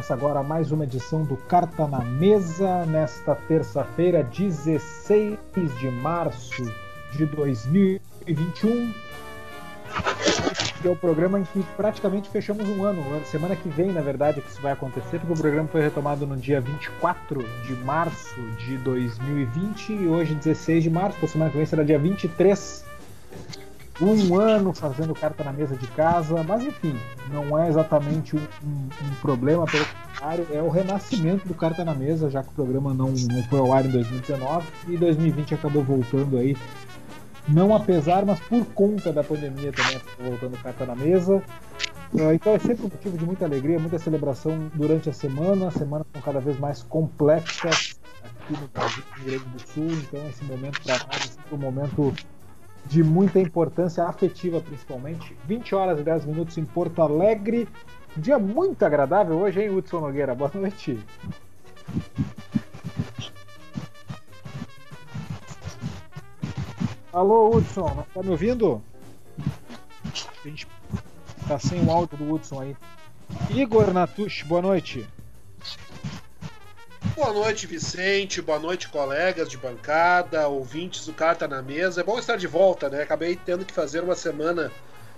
Começa agora mais uma edição do Carta na Mesa, nesta terça-feira, 16 de março de 2021. Que é o programa em que praticamente fechamos um ano. Semana que vem, na verdade, que isso vai acontecer, porque o programa foi retomado no dia 24 de março de 2020 e hoje, 16 de março, a semana que vem será dia 23 um ano fazendo carta na mesa de casa, mas enfim, não é exatamente um, um, um, problema, pelo contrário, é o renascimento do carta na mesa, já que o programa não, não foi ao ar em 2019 e 2020 acabou voltando aí, não apesar, mas por conta da pandemia também voltando carta na mesa. Então é sempre um motivo de muita alegria, muita celebração durante a semana, a semana com cada vez mais complexas aqui no Brasil, no Rio Grande do Sul, então esse momento para nós é um momento de muita importância afetiva, principalmente. 20 horas e 10 minutos em Porto Alegre. Dia muito agradável hoje, hein, Hudson Nogueira? Boa noite. Alô, Hudson, tá me ouvindo? A gente tá sem o áudio do Hudson aí. Igor Natush, boa noite. Boa noite, Vicente. Boa noite, colegas de bancada, ouvintes do Carta na Mesa. É bom estar de volta, né? Acabei tendo que fazer uma semana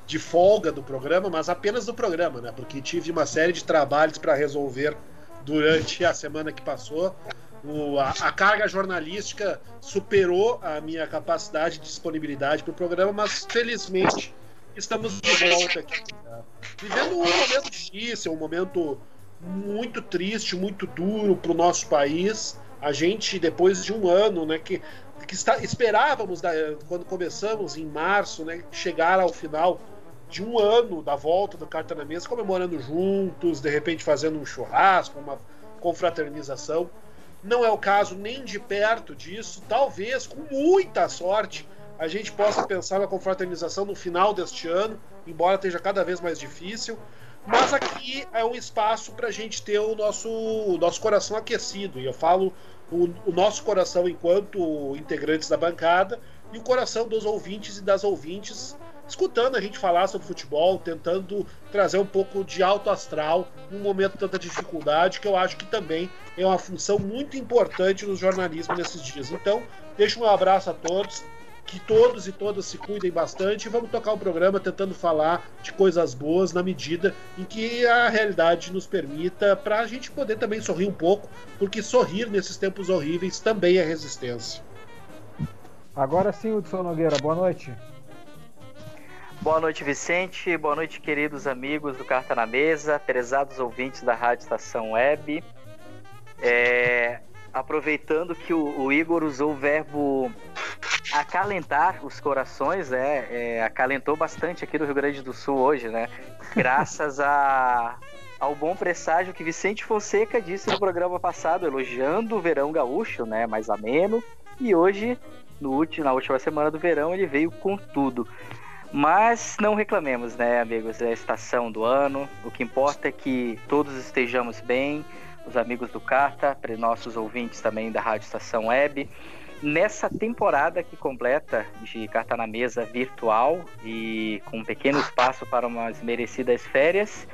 de folga do programa, mas apenas do programa, né? Porque tive uma série de trabalhos para resolver durante a semana que passou. O, a, a, carga jornalística superou a minha capacidade de disponibilidade para o programa, mas felizmente estamos de volta aqui. Né? Vivendo um momento difícil, um momento muito triste, muito duro para o nosso país. A gente, depois de um ano, né, que, que está, esperávamos, da, quando começamos em março, né, chegar ao final de um ano da volta do Carta na Mesa, comemorando juntos, de repente fazendo um churrasco, uma confraternização. Não é o caso nem de perto disso. Talvez, com muita sorte, a gente possa pensar na confraternização no final deste ano, embora esteja cada vez mais difícil. Mas aqui é um espaço para a gente ter o nosso, o nosso coração aquecido. E eu falo o, o, nosso coração enquanto integrantes da bancada e o coração dos ouvintes e das ouvintes, escutando a gente falar sobre futebol, tentando trazer um pouco de alto astral num momento de tanta dificuldade, que eu acho que também é uma função muito importante no jornalismo nesses dias. Então, deixo um abraço a todos que todos e todas se cuidem bastante e vamos tocar o programa tentando falar de coisas boas na medida em que a realidade nos permita, para a gente poder também sorrir um pouco, porque sorrir nesses tempos horríveis também é resistência. Agora sim, Hudson Nogueira, boa noite. Boa noite, Vicente. Boa noite, queridos amigos do Carta na Mesa, prezados ouvintes da Rádio Estação Web. É, aproveitando que o, o, Igor usou o verbo acalentar os corações, né? É, acalentou bastante aqui no Rio Grande do Sul hoje, né? Graças a, ao bom presságio que Vicente Fonseca disse no programa passado, elogiando o verão gaúcho, né? Mais ameno. E hoje, no último, na última semana do verão, ele veio com tudo. Mas não reclamemos, né, amigos? É a estação do ano. O que importa é que todos estejamos bem, os amigos do Carta, para nossos ouvintes também da Rádio Estação Web. Nessa temporada que completa de Carta na Mesa virtual e com um pequeno espaço para umas merecidas férias,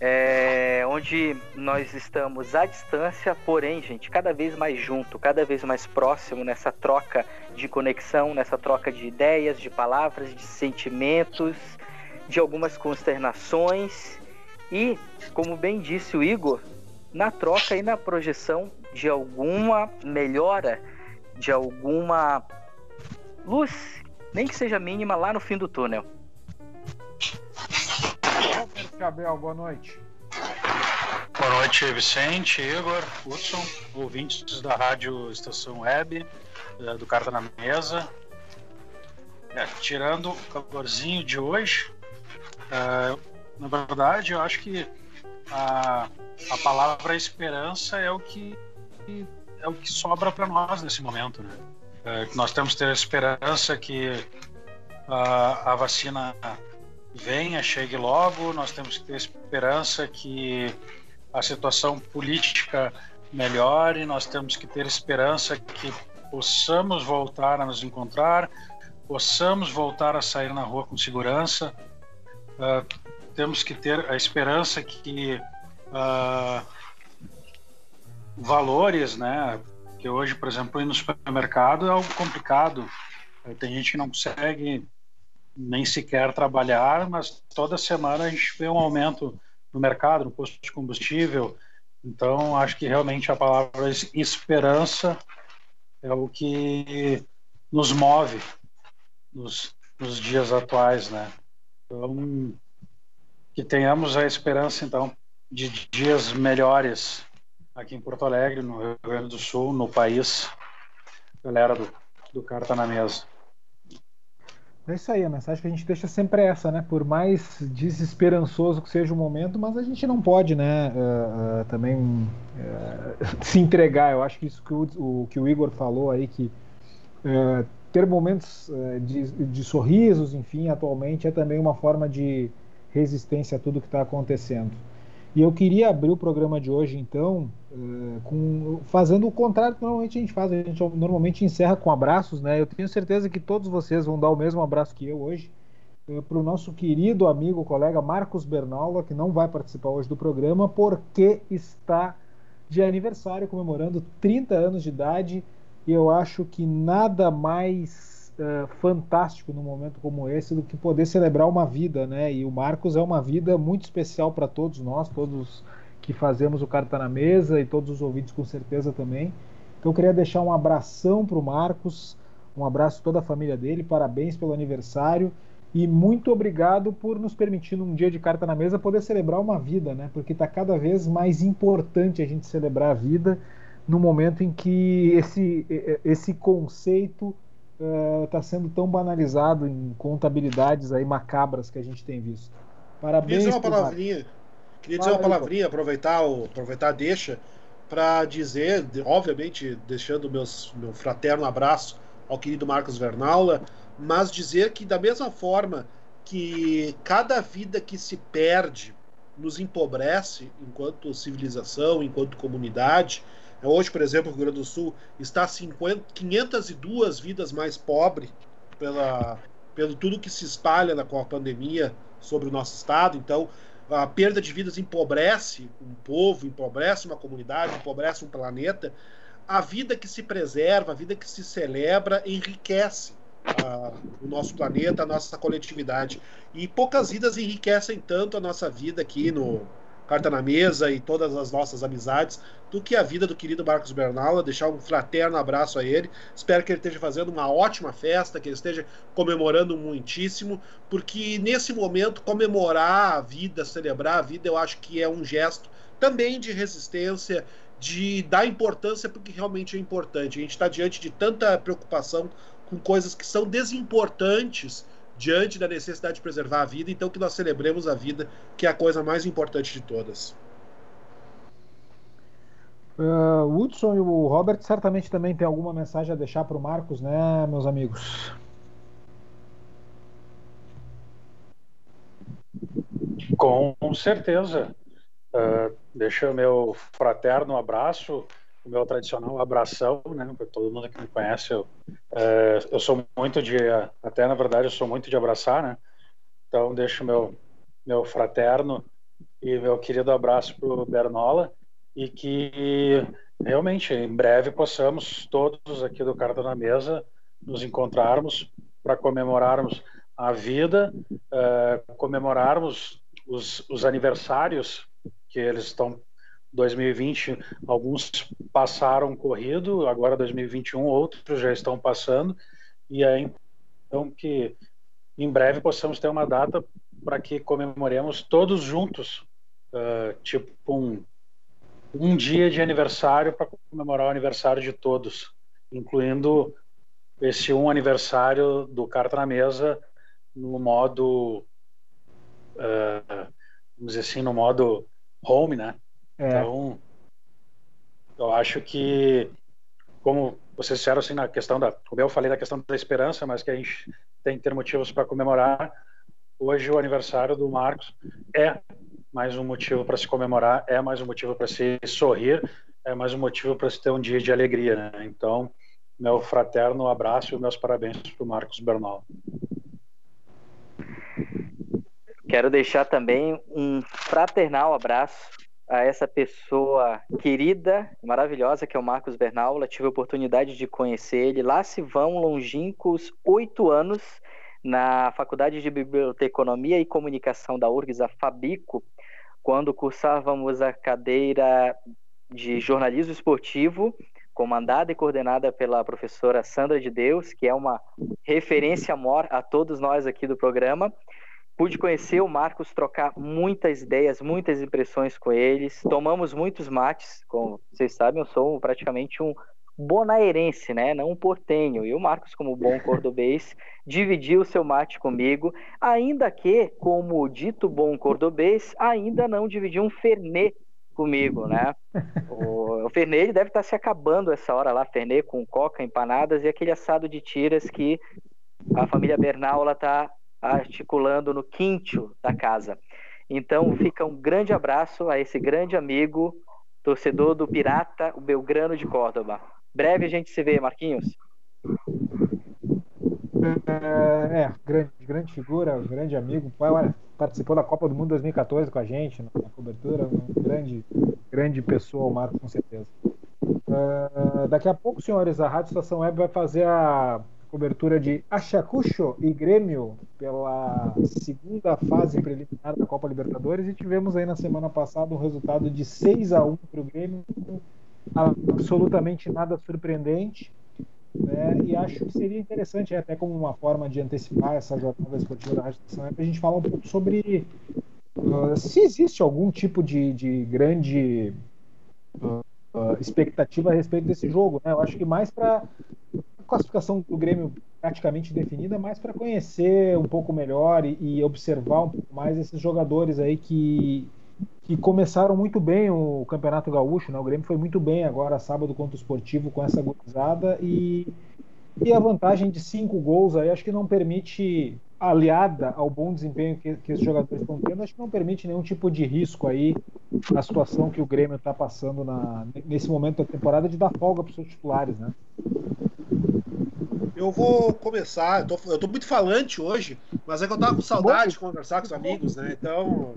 é, onde nós estamos à distância, porém, gente, cada vez mais junto, cada vez mais próximo nessa troca de conexão, nessa troca de ideias, de palavras, de sentimentos, de algumas consternações e, como bem disse o Igor, na troca e na projeção de alguma melhora, de alguma luz, nem que seja mínima, lá no fim do túnel. Gabriel, boa noite. Boa noite, Vicente, Igor, Hudson, ouvintes da Rádio Estação Web, eh, do Carta na Mesa. É, tirando o calorzinho de hoje, uh, na verdade, eu acho que a, a palavra esperança é o que é o que sobra para nós nesse momento, né? É, nós temos que ter esperança que a, a vacina venha, chegue logo, nós temos que ter esperança que a situação política melhore, nós temos que ter esperança que possamos voltar a nos encontrar, possamos voltar a sair na rua com segurança. Uh, temos que ter a esperança que uh, valores, né? Que hoje, por exemplo, ir no supermercado é algo complicado. Tem gente que não consegue nem sequer trabalhar, mas toda semana a gente vê um aumento no mercado, no posto de combustível. Então, acho que realmente a palavra esperança é o que nos move nos, nos dias atuais, né? Então, que tenhamos a esperança, então, de dias melhores aqui em Porto Alegre, no Rio Grande do Sul, no país. Galera do, do Carta na Mesa. É isso aí, a mensagem que a gente deixa sempre é essa, né? Por mais desesperançoso que seja o momento, mas a gente não pode, né, uh, uh, também uh, se entregar. Eu acho que isso que o, o, que o Igor falou aí, que ter momentos de, de, sorrisos, enfim, atualmente é também uma forma de resistência a tudo que está acontecendo. E eu queria abrir o programa de hoje, então, uh, com, fazendo o contrário que normalmente a gente faz. A gente normalmente encerra com abraços, né? Eu tenho certeza que todos vocês vão dar o mesmo abraço que eu hoje. Uh, Para o nosso querido amigo, colega Marcos Bernaula, que não vai participar hoje do programa, porque está de aniversário, comemorando 30 anos de idade. E eu acho que nada mais uh, fantástico num momento como esse do que poder celebrar uma vida, né? E o Marcos é uma vida muito especial para todos nós, todos que fazemos o Carta na Mesa e todos os ouvintes com certeza também. Então eu queria deixar um abração para o Marcos, um abraço a toda a família dele, parabéns pelo aniversário e muito obrigado por nos permitir num dia de Carta na Mesa poder celebrar uma vida, né? Porque está cada vez mais importante a gente celebrar a vida no momento em que esse, esse conceito está é, uh, sendo tão banalizado em contabilidades aí macabras que a gente tem visto. Parabéns. Queria dizer uma palavrinha. Queria dizer uma palavrinha, aproveitar, o, aproveitar a deixa, para dizer, obviamente, deixando meus, meu fraterno abraço ao querido Marcos Vernaula, mas dizer que, da mesma forma que cada vida que se perde nos empobrece enquanto civilização, enquanto comunidade, Hoje, por exemplo, o Rio Grande do Sul está 50, 502 vidas mais pobre pela, pelo tudo que se espalha na, com a pandemia sobre o nosso estado. Então, a perda de vidas empobrece um povo, empobrece uma comunidade, empobrece um planeta. A vida que se preserva, a vida que se celebra, enriquece o nosso planeta, a nossa coletividade. E poucas vidas enriquecem tanto a nossa vida aqui no, Carta na Mesa e todas as nossas amizades, do que a vida do querido Marcos Bernal. Deixar um fraterno abraço a ele. Espero que ele esteja fazendo uma ótima festa, que ele esteja comemorando muitíssimo, porque nesse momento, comemorar a vida, celebrar a vida, eu acho que é um gesto também de resistência, de dar importância porque realmente é importante. A gente está diante de tanta preocupação com coisas que são desimportantes diante da necessidade de preservar a vida, então que nós celebremos a vida, que é a coisa mais importante de todas. Uh, o Hudson e o Robert certamente também tem alguma mensagem a deixar para o Marcos, né, meus amigos? Com certeza. Uh, deixa o meu fraterno abraço o meu tradicional abração, né? Para todo mundo que me conhece, eu, é, eu sou muito de, até na verdade, eu sou muito de abraçar, né? Então, deixo meu meu fraterno e meu querido abraço para o Bernola e que realmente em breve possamos todos aqui do Carta na Mesa nos encontrarmos para comemorarmos a vida, é, comemorarmos os, os aniversários que eles estão 2020 alguns passaram corrido, agora 2021 outros já estão passando e aí então que em breve possamos ter uma data para que comemoremos todos juntos, uh, tipo um, um dia de aniversário para comemorar o aniversário de todos, incluindo esse um aniversário do Carta na Mesa no modo uh, vamos dizer assim, no modo home, né? É. Então, eu acho que, como vocês disseram assim na questão da, como eu falei da questão da esperança, mas que a gente tem que ter motivos para comemorar. Hoje o aniversário do Marcos é mais um motivo para se comemorar, é mais um motivo para se sorrir, é mais um motivo para se ter um dia de alegria, né? Então, meu fraterno abraço e meus parabéns para o Marcos Bernal. Quero deixar também um fraternal abraço a essa pessoa querida, maravilhosa, que é o Marcos Bernaula. Tive a oportunidade de conhecer ele. Lá se vão longínquos oito anos na Faculdade de Biblioteconomia e Comunicação da URGS, a Fabico, quando cursávamos a cadeira de jornalismo esportivo, comandada e coordenada pela professora Sandra de Deus, que é uma referência maior a todos nós aqui do programa. Pude conhecer o Marcos, trocar muitas ideias, muitas impressões com eles. Tomamos muitos mates, como vocês sabem, eu sou praticamente um bonaerense, né? Não um portenho. E o Marcos, como bom cordobês, dividiu o seu mate comigo, ainda que, como dito bom cordobês, ainda não dividiu um fernet comigo, né? O, o Fernet deve estar se acabando essa hora lá, Fernet com coca, empanadas e aquele assado de tiras que a família Bernal está articulando no quinto da casa. Então fica um grande abraço a esse grande amigo, torcedor do Pirata, o Belgrano de Córdoba. Breve a gente se vê, Marquinhos. É, grande, grande figura, grande amigo. Participou da Copa do Mundo 2014 com a gente na cobertura. Um grande, grande pessoa, o Marco, com certeza. Uh, daqui a pouco, senhores, a Rádio Estação Web vai fazer a cobertura de Achacucho e Grêmio pela segunda fase preliminar da Copa Libertadores e tivemos aí na semana passada um resultado de 6 a 1 para o Grêmio, absolutamente nada surpreendente. Né? E acho que seria interessante, até como uma forma de antecipar essa jornada esportiva da Rádio Estação, a gente falar um pouco sobre uh, se existe algum tipo de, de grande uh, expectativa a respeito desse jogo. Né? Eu acho que mais para classificação do Grêmio praticamente definida, mais para conhecer um pouco melhor e, e, observar um pouco mais esses jogadores aí que, que começaram muito bem o Campeonato Gaúcho, né? O Grêmio foi muito bem agora sábado contra o Esportivo com essa gozada e, e a vantagem de cinco gols aí acho que não permite aliada ao bom desempenho que, que esses jogadores estão tendo, acho que não permite nenhum tipo de risco aí na situação que o Grêmio está passando na, nesse momento da temporada de dar folga para os seus titulares, né? Eu vou começar, eu tô, eu tô, muito falante hoje, mas é que eu tava com saudade de conversar com os amigos, né? Então.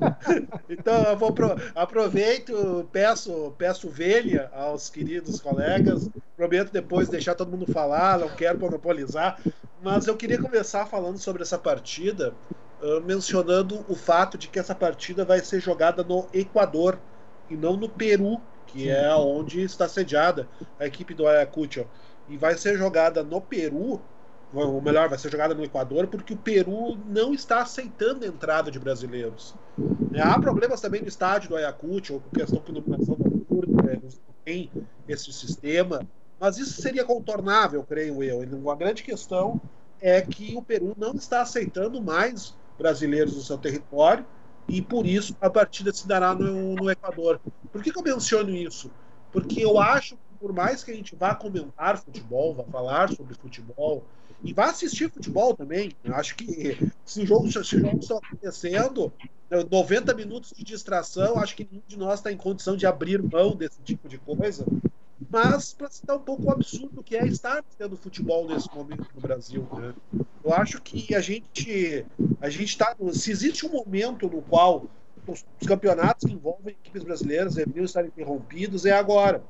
então eu vou pro, aproveito, peço, peço velha aos queridos colegas. Prometo depois deixar todo mundo falar, não quero monopolizar. Mas eu queria começar falando sobre essa partida, uh, mencionando o fato de que essa partida vai ser jogada no Equador e não no Peru, que é onde está sediada a equipe do Ayacucho e vai ser jogada no Peru, ou melhor, vai ser jogada no Equador, porque o Peru não está aceitando a entrada de brasileiros. É, há problemas também no estádio do Ayacucho, ou com questão de iluminação noturna, têm esse sistema, mas isso seria contornável, creio eu. A grande questão é que o Peru não está aceitando mais brasileiros no seu território e por isso a partida se dará no, no Equador. Por que, que eu menciono isso? Porque eu acho por mais que a gente vá comentar futebol, vá falar sobre futebol e vá assistir futebol também, eu acho que se o jogo, jogo está acontecendo, 90 minutos de distração, acho que nenhum de nós está em condição de abrir mão desse tipo de coisa. Mas para citar um pouco o absurdo que é estar tendo futebol nesse momento no Brasil, né? Eu acho que a gente a gente está se existe um momento no qual os campeonatos que envolvem equipes brasileiras deveriam estar interrompidos é agora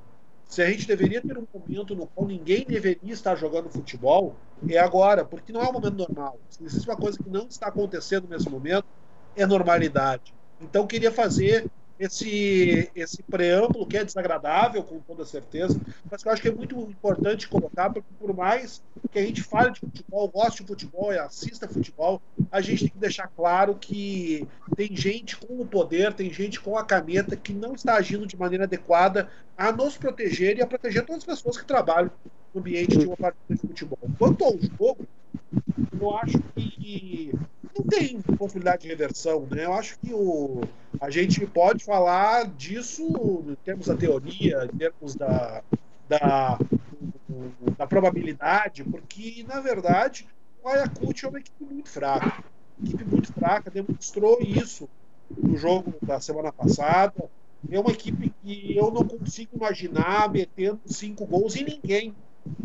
se a gente deveria ter um momento no qual ninguém deveria estar jogando futebol, é agora, porque não é um momento normal. Se existe uma coisa que não está acontecendo nesse momento, é normalidade. Então, queria fazer esse, esse preâmbulo que é desagradável, com toda certeza, mas que eu acho que é muito importante colocar, porque por mais que a gente fale de futebol, goste de futebol e assista futebol, a gente tem que deixar claro que tem gente com o poder, tem gente com a caneta que não está agindo de maneira adequada a nos proteger e a proteger todas as pessoas que trabalham no ambiente de uma partida de futebol. Quanto ao jogo, eu acho que tem possibilidade de reversão, né? Eu acho que o, a gente pode falar disso em termos da teoria, em termos da, da, da probabilidade, porque, na verdade, o Ayacucho é uma equipe muito fraca. Uma equipe muito fraca, demonstrou isso no jogo da semana passada. É uma equipe que eu não consigo imaginar metendo cinco gols em ninguém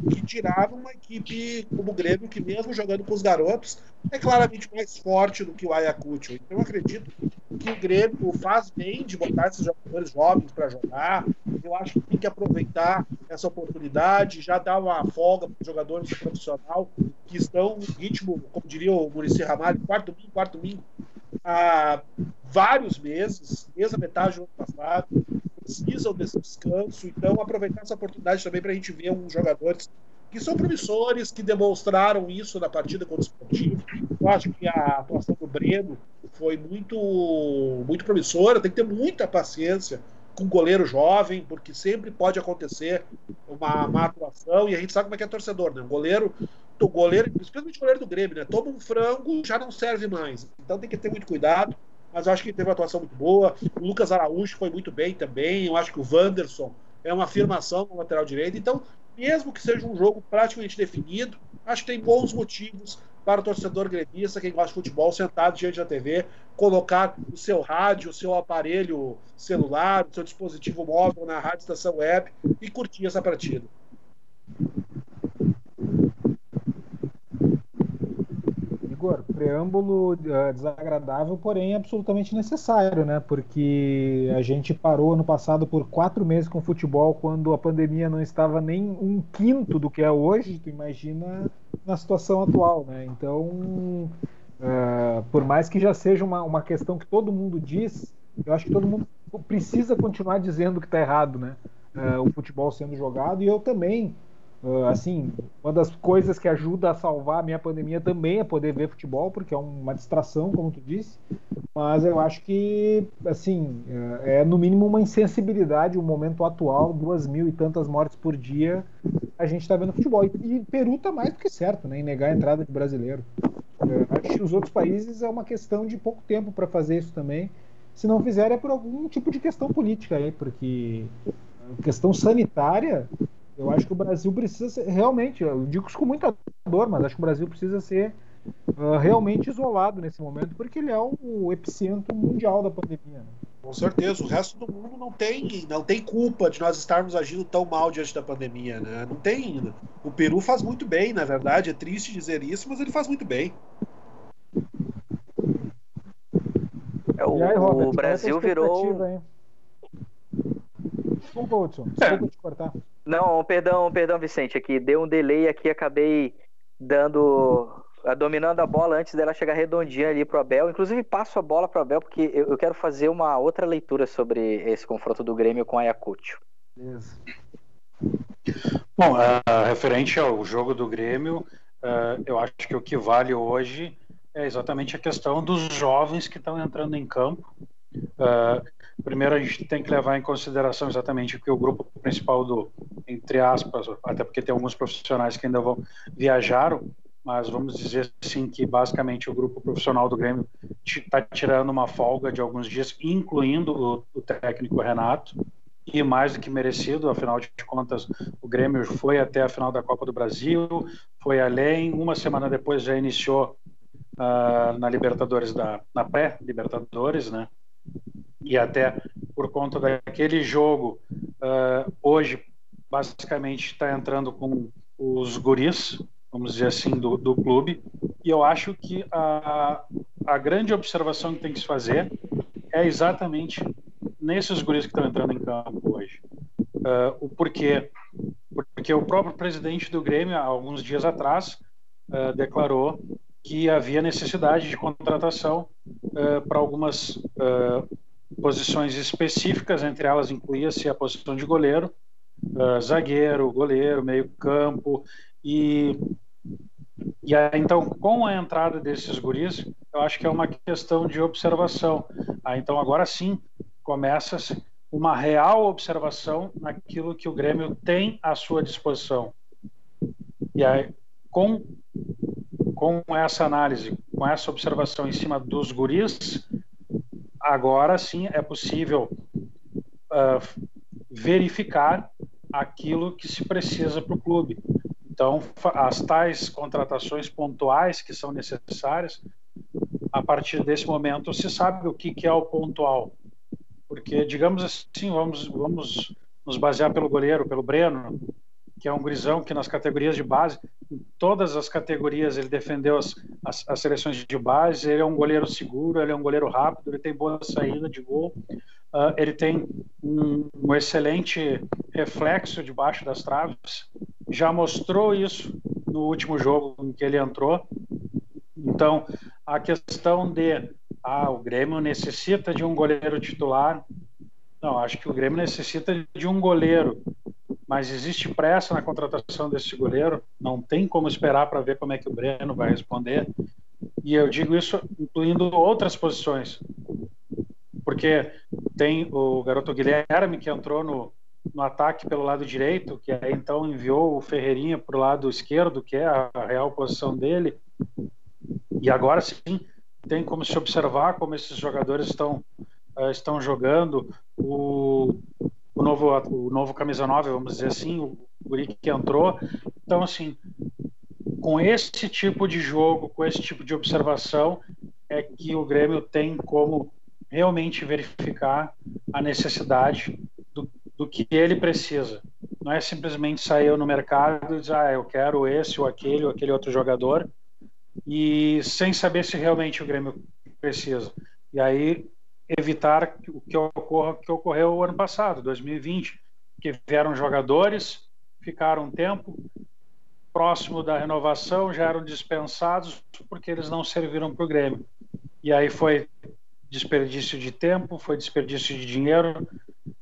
que tiraram uma equipe como o Grêmio, que mesmo jogando com os garotos, é claramente mais forte do que o Ayacucho. Então eu acredito que o Grêmio faz bem de botar esses jogadores jovens para jogar. Eu acho que tem que aproveitar essa oportunidade, já dar uma folga para os jogadores do profissional que estão no ritmo, como diria o Murici Ramalho, quarto domingo, quarto domingo, há vários meses, desde a metade do ano passado precisam desse descanso, então aproveitar essa oportunidade também para a gente ver uns jogadores que são promissores, que demonstraram isso na partida contra o Esportivo. Eu acho que a atuação do Breno foi muito, muito promissora, tem que ter muita paciência com goleiro jovem, porque sempre pode acontecer uma má atuação, e a gente sabe como é que é torcedor, né? O goleiro, o goleiro, principalmente o goleiro do Grêmio, né? Toma um frango, já não serve mais. Então tem que ter muito cuidado mas acho que teve uma atuação muito boa. O Lucas Araújo foi muito bem também. Eu acho que o Wanderson é uma afirmação no lateral direito. Então, mesmo que seja um jogo praticamente definido, acho que tem bons motivos para o torcedor gremista, quem gosta de futebol, sentado diante da TV, colocar o seu rádio, o seu aparelho celular, o seu dispositivo móvel na rádio estação web e curtir essa partida. Igor, preâmbulo uh, desagradável, porém absolutamente necessário, né? Porque a gente parou ano passado por quatro meses com futebol quando a pandemia não estava nem um quinto do que é hoje. Tu imagina na situação atual, né? Então, uh, por mais que já seja uma, uma questão que todo mundo diz, eu acho que todo mundo precisa continuar dizendo que está errado, né? Uh, o futebol sendo jogado e eu também Uh, assim, uma das coisas que ajuda a salvar a minha pandemia também é poder ver futebol, porque é uma distração, como tu disse. Mas eu acho que, assim, é, é no mínimo uma insensibilidade o momento atual, duas mil e tantas mortes por dia, a gente está vendo futebol. E, e Peru está mais do que certo, né, em negar a entrada de brasileiro. Eu acho que os outros países é uma questão de pouco tempo para fazer isso também. Se não fizer é por algum tipo de questão política aí, porque questão sanitária eu acho que o Brasil precisa ser, realmente, eu digo isso com muita dor, mas acho que o Brasil precisa ser uh, realmente isolado nesse momento, porque ele é o epicentro mundial da pandemia. Né? Com certeza, o resto do mundo não tem, não tem culpa de nós estarmos agindo tão mal diante da pandemia, né? Não tem ainda. O Peru faz muito bem, na verdade, é triste dizer isso, mas ele faz muito bem. É, o, aí, Robert, o Brasil virou. Hein? Desculpa, Hudson. Desculpa é. te cortar. Não, perdão, perdão, Vicente. Aqui deu um delay aqui, acabei dando. dominando a bola antes dela chegar redondinha ali pro Abel. Inclusive, passo a bola pro Abel, porque eu, eu quero fazer uma outra leitura sobre esse confronto do Grêmio com a Ayacucho. Beleza. Bom, uh, referente ao jogo do Grêmio, uh, eu acho que o que vale hoje é exatamente a questão dos jovens que estão entrando em campo. Uh, Primeiro, a gente tem que levar em consideração exatamente que o grupo principal do, entre aspas, até porque tem alguns profissionais que ainda vão viajaram, mas vamos dizer assim que basicamente o grupo profissional do Grêmio está tirando uma folga de alguns dias, incluindo o, o, técnico Renato, e mais do que merecido, afinal de contas, o Grêmio foi até a final da Copa do Brasil, foi além, uma semana depois já iniciou uh, na Libertadores da na pré-Libertadores, né? E até por conta daquele jogo, uh, hoje basicamente está entrando com os guris, vamos dizer assim, do, do clube. E eu acho que a, a grande observação que tem que se fazer é exatamente nesses guris que estão entrando em campo hoje. Uh, o porquê? Porque o próprio presidente do Grêmio, há alguns dias atrás, uh, declarou que havia necessidade de contratação uh, para algumas posições específicas, entre elas incluía-se a posição de goleiro, uh, zagueiro, goleiro, meio-campo e e então com a entrada desses guris, eu acho que é uma questão de observação. Ah, então agora sim começa-se uma real observação naquilo que o Grêmio tem à sua disposição. E aí com com essa análise, com essa observação em cima dos guris, agora sim é possível uh, verificar aquilo que se precisa para o clube. Então, as tais contratações pontuais que são necessárias, a partir desse momento se sabe o que, que é o pontual. Porque, digamos assim, vamos, vamos nos basear pelo goleiro, pelo Breno, que é um grisão que nas categorias de base, em todas as categorias ele defendeu as, as, as, seleções de base, ele é um goleiro seguro, ele é um goleiro rápido, ele tem boa saída de gol, uh, ele tem um, um, excelente reflexo debaixo das traves, já mostrou isso no último jogo em que ele entrou. Então, a questão de ah, o Grêmio necessita de um goleiro titular, não, acho que o Grêmio necessita de um goleiro mas existe pressa na contratação desse goleiro, não tem como esperar para ver como é que o Breno vai responder. E eu digo isso incluindo outras posições, porque tem o garoto Guilherme que entrou no, no ataque pelo lado direito, que aí então enviou o Ferreirinha para o lado esquerdo, que é a real posição dele. E agora sim tem como se observar como esses jogadores estão, uh, estão jogando. O, o novo, o novo camisa 9, vamos dizer assim, o guri que entrou. Então, assim, com esse tipo de jogo, com esse tipo de observação, é que o Grêmio tem como realmente verificar a necessidade do, do que ele precisa. Não é simplesmente sair no mercado e dizer, ah, eu quero esse ou aquele ou aquele outro jogador, e sem saber se realmente o Grêmio precisa. E aí evitar o que ocorra que ocorreu o ano passado, 2020, que vieram jogadores, ficaram um tempo próximo da renovação, já eram dispensados porque eles não serviram para o Grêmio. E aí foi desperdício de tempo, foi desperdício de dinheiro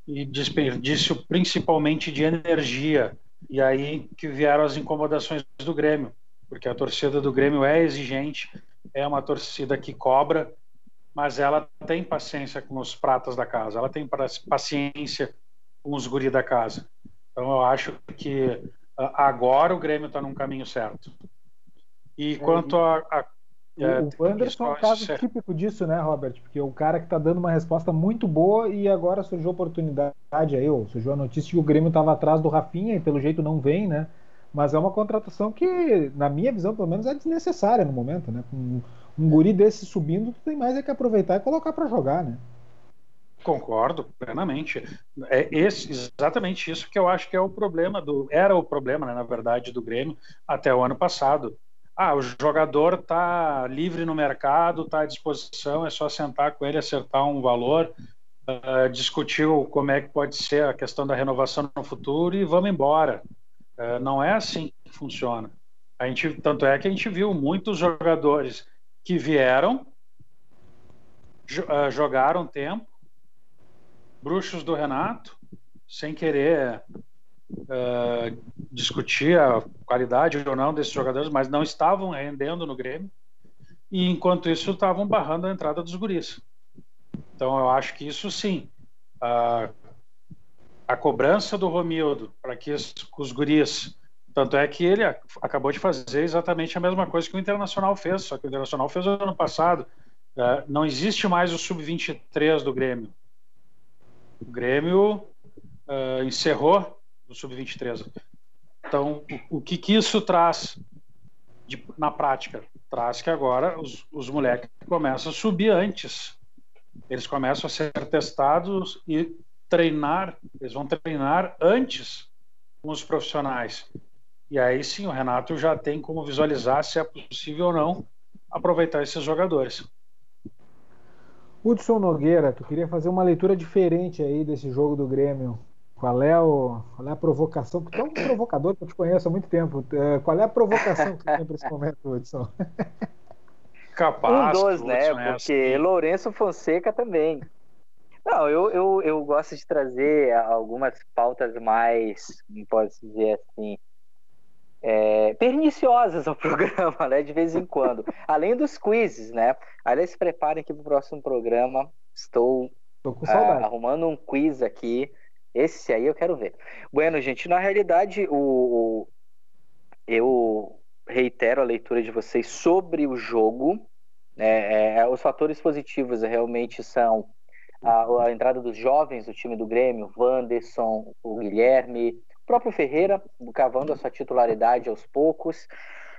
e desperdício principalmente de energia. E aí que vieram as incomodações do Grêmio, porque a torcida do Grêmio é exigente, é uma torcida que cobra mas ela tem paciência com os pratas da casa, ela tem paciência com os guri da casa. Então eu acho que agora o Grêmio está num caminho certo. E é, quanto a, a é, o Anderson é um caso ser... típico disso, né, Robert? Porque o cara que está dando uma resposta muito boa e agora surgiu a oportunidade aí, ou surgiu a notícia que o Grêmio estava atrás do Rafinha e pelo jeito não vem, né? Mas é uma contratação que, na minha visão, pelo menos, é desnecessária no momento, né? Com um guri desse subindo, tu tem mais é que aproveitar e colocar para jogar, né? Concordo plenamente. É esse, exatamente isso que eu acho que é o problema do. Era o problema, né, na verdade, do Grêmio até o ano passado. Ah, o jogador está livre no mercado, está à disposição, é só sentar com ele, acertar um valor, uh, discutir como é que pode ser a questão da renovação no futuro e vamos embora. Uh, não é assim que funciona. A gente, tanto é que a gente viu muitos jogadores que vieram, uh, jogaram tempo, bruxos do Renato, sem querer uh, discutir a qualidade ou não desses jogadores, mas não estavam rendendo no Grêmio, e enquanto isso estavam barrando a entrada dos guris. Então eu acho que isso sim, a, a cobrança do Romildo para que os guris tanto é que ele acabou de fazer exatamente a mesma coisa que o Internacional fez, só que o Internacional fez no ano passado. É, não existe mais o Sub-23 do Grêmio. O Grêmio uh, encerrou o Sub-23. Então, o, o, que, que isso traz de, na prática? Traz que agora os, os moleques começam a subir antes. Eles começam a ser testados e treinar, eles vão treinar antes com os profissionais. E aí sim, o Renato já tem como visualizar se é possível ou não aproveitar esses jogadores. Hudson Nogueira, tu queria fazer uma leitura diferente aí desse jogo do Grêmio. Qual é, o, qual é a provocação? Porque é um provocador que eu te conheço há muito tempo. É, qual é a provocação que tu tem para esse momento, Hudson? Capaz. Um dos, né? É Porque assim. Lourenço Fonseca também. Não, eu, eu, eu gosto de trazer algumas pautas mais, posso dizer assim, é, perniciosas ao programa, né? De vez em quando. Além dos quizzes, né? Aliás, se preparem aqui para o próximo programa. Estou uh, arrumando um quiz aqui. Esse aí eu quero ver. Bueno, gente, na realidade, o, o, eu reitero a leitura de vocês sobre o jogo. É, é, os fatores positivos realmente são a, a, entrada dos jovens do time do Grêmio, Wanderson, o Guilherme, o próprio Ferreira, cavando a sua titularidade aos poucos.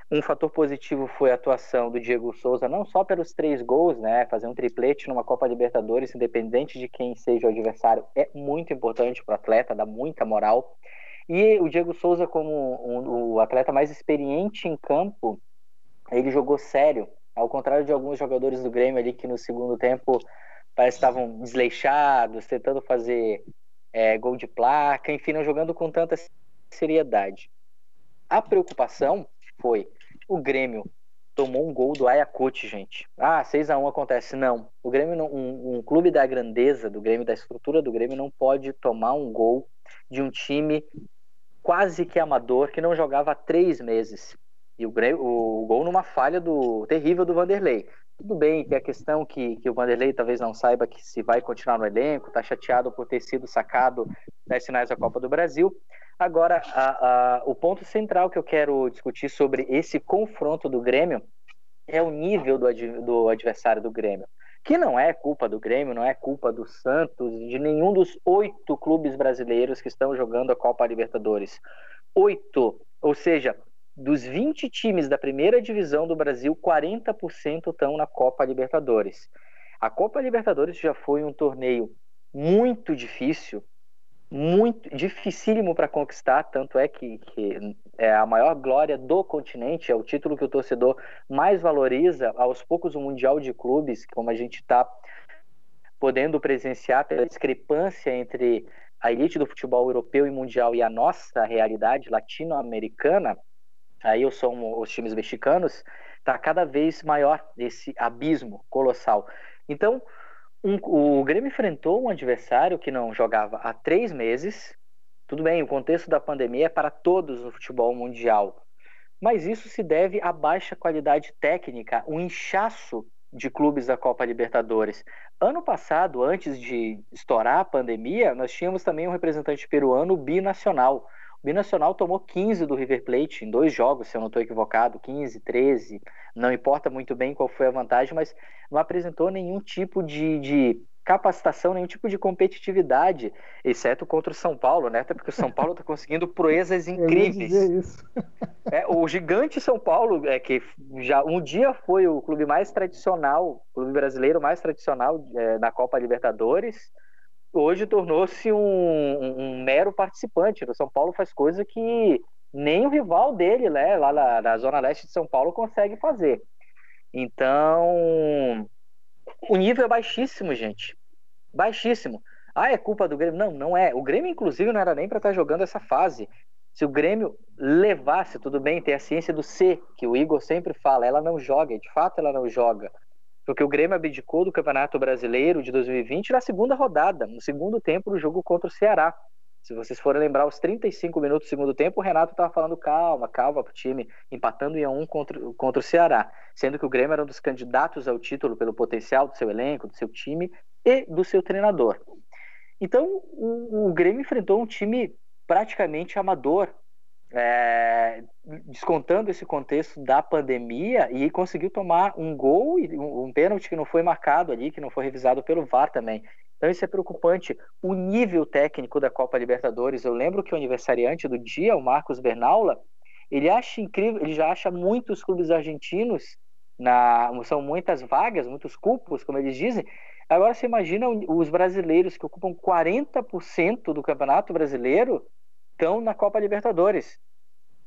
Um fator positivo foi a atuação do Diego Souza, não só pelos três gols, né? Fazer um triplete numa Copa Libertadores, independente de quem seja o adversário, é muito importante para o atleta, dá muita moral. E o Diego Souza, como um, o atleta mais experiente em campo, ele jogou sério, ao contrário de alguns jogadores do Grêmio ali que no segundo tempo parece que estavam desleixados, tentando fazer é, gol de placa, enfim, não jogando com tanta seriedade. A preocupação foi o Grêmio tomou um gol do Ayacucho, gente. Ah, 6 a 1 acontece. Não. O Grêmio, não, um, um, clube da grandeza do Grêmio, da estrutura do Grêmio, não pode tomar um gol de um time quase que amador que não jogava há três meses. E o, Grêmio, o, o gol numa falha do terrível do Vanderlei. Tudo bem, tem a questão que, que o Vanderlei talvez não saiba que se vai continuar no elenco, está chateado por ter sido sacado das finais da Copa do Brasil. Agora, a, a, o ponto central que eu quero discutir sobre esse confronto do Grêmio é o nível do, do adversário do Grêmio, que não é culpa do Grêmio, não é culpa do Santos, de nenhum dos oito clubes brasileiros que estão jogando a Copa Libertadores. Oito, ou seja, dos 20 times da primeira divisão do Brasil, 40% estão na Copa Libertadores. A Copa Libertadores já foi um torneio muito difícil, muito dificílimo para conquistar, tanto é que, que, é a maior glória do continente, é o título que o torcedor mais valoriza, aos poucos o Mundial de Clubes, como a gente está podendo presenciar pela discrepância entre a elite do futebol europeu e mundial e a nossa realidade latino-americana, aí eu sou os times mexicanos, está cada vez maior esse abismo colossal. Então, um, o Grêmio enfrentou um adversário que não jogava há três meses. Tudo bem, o contexto da pandemia é para todos no futebol mundial, mas isso se deve à baixa qualidade técnica, um inchaço de clubes da Copa Libertadores. Ano passado, antes de estourar a pandemia, nós tínhamos também um representante peruano binacional. Binacional tomou 15 do River Plate em dois jogos, se eu não estou equivocado, 15, 13, não importa muito bem qual foi a vantagem, mas não apresentou nenhum tipo de, de capacitação, nenhum tipo de competitividade, exceto contra o São Paulo, né? Até porque o São Paulo está conseguindo proezas incríveis. É, o gigante São Paulo, é que já um dia foi o clube mais tradicional, o clube brasileiro mais tradicional é, na Copa Libertadores, hoje tornou-se um, um, mero participante. O São Paulo faz coisa que nem o rival dele, né, lá na, na, zona leste de São Paulo, consegue fazer. Então, o nível é baixíssimo, gente. Baixíssimo. Ah, é culpa do Grêmio? Não, não é. O Grêmio, inclusive, não era nem para estar tá jogando essa fase. Se o Grêmio levasse, tudo bem, tem a ciência do C, que o Igor sempre fala, ela não joga, de fato ela não joga porque o Grêmio abdicou do Campeonato Brasileiro de 2020 na segunda rodada, no segundo tempo do jogo contra o Ceará. Se vocês forem lembrar, os 35 minutos do segundo tempo, o Renato estava falando calma, calma para o time, empatando em a um contra, contra o Ceará, sendo que o Grêmio era um dos candidatos ao título pelo potencial do seu elenco, do seu time e do seu treinador. Então, o, o Grêmio enfrentou um time praticamente amador, é, descontando esse contexto da pandemia e conseguiu tomar um gol e um, um pênalti que não foi marcado ali, que não foi revisado pelo VAR também. Então isso é preocupante. O nível técnico da Copa Libertadores, eu lembro que o aniversariante do dia, o Marcos Bernaula, ele acha incrível, ele já acha muitos clubes argentinos na, são muitas vagas, muitos cupos, como eles dizem. Agora você imagina os brasileiros que ocupam 40% do Campeonato Brasileiro estão na Copa Libertadores.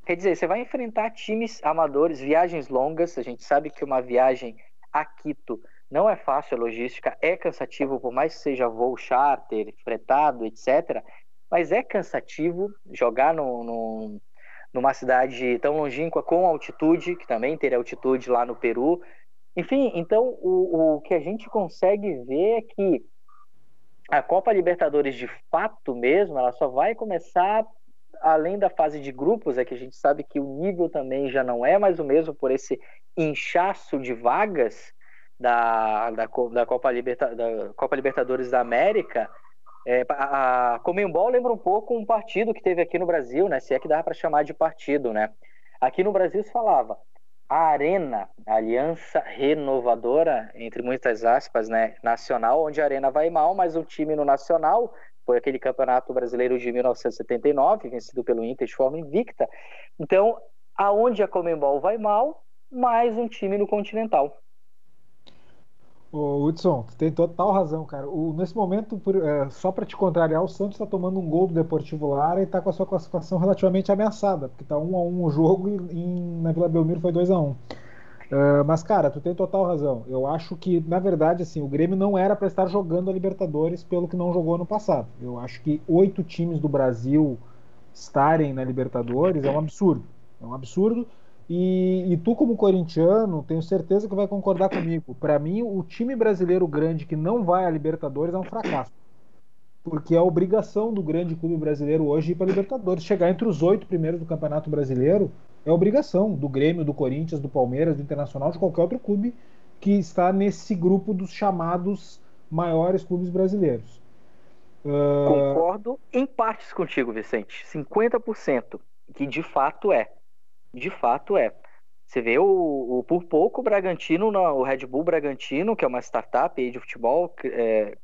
Quer dizer, você vai enfrentar times amadores, viagens longas. A gente sabe que uma viagem a Quito não é fácil, a logística é cansativo, por mais que seja voo charter, fretado, etc. Mas é cansativo jogar no, no, numa cidade tão longínqua com altitude, que também teria altitude lá no Peru. Enfim, então o, o que a gente consegue ver é que a Copa Libertadores de fato mesmo, ela só vai começar além da fase de grupos, é que a gente sabe que o nível também já não é mais o mesmo por esse inchaço de vagas da, da, da, Copa, Liberta, da Copa Libertadores da América. É, a, Comembol lembra um pouco um partido que teve aqui no Brasil, né? Se é que dá para chamar de partido, né? Aqui no Brasil se falava a Arena, a Aliança Renovadora, entre muitas aspas, né, nacional, onde a Arena vai mal, mas o time no nacional foi aquele campeonato brasileiro de 1979, vencido pelo Inter de forma invicta. Então, aonde a Comembol vai mal, mais um time no Continental. Ô, Hudson, tu tem total razão, cara. O, nesse momento, por, é, só para te contrariar, o Santos está tomando um gol do Deportivo Lara e está com a sua classificação relativamente ameaçada, porque está um a um o jogo e em, na Vila Belmiro foi 2 a 1 um. Uh, mas, cara, tu tem total razão. Eu acho que, na verdade, assim, o Grêmio não era para estar jogando a Libertadores pelo que não jogou no passado. Eu acho que oito times do Brasil estarem na Libertadores é um absurdo. É um absurdo. E, e, tu, como corintiano, tenho certeza que vai concordar comigo. Para mim, o time brasileiro grande que não vai à Libertadores é um fracasso. Porque é a obrigação do grande clube brasileiro hoje ir para a Libertadores. Chegar entre os oito primeiros do Campeonato Brasileiro é obrigação do Grêmio, do Corinthians, do Palmeiras, do Internacional, de qualquer outro clube que está nesse grupo dos chamados maiores clubes brasileiros. Uh... Concordo em partes contigo, Vicente. 50%, que de fato é de fato é. Você vê o, o por pouco o Bragantino, o Red Bull Bragantino, que é uma startup de futebol, é,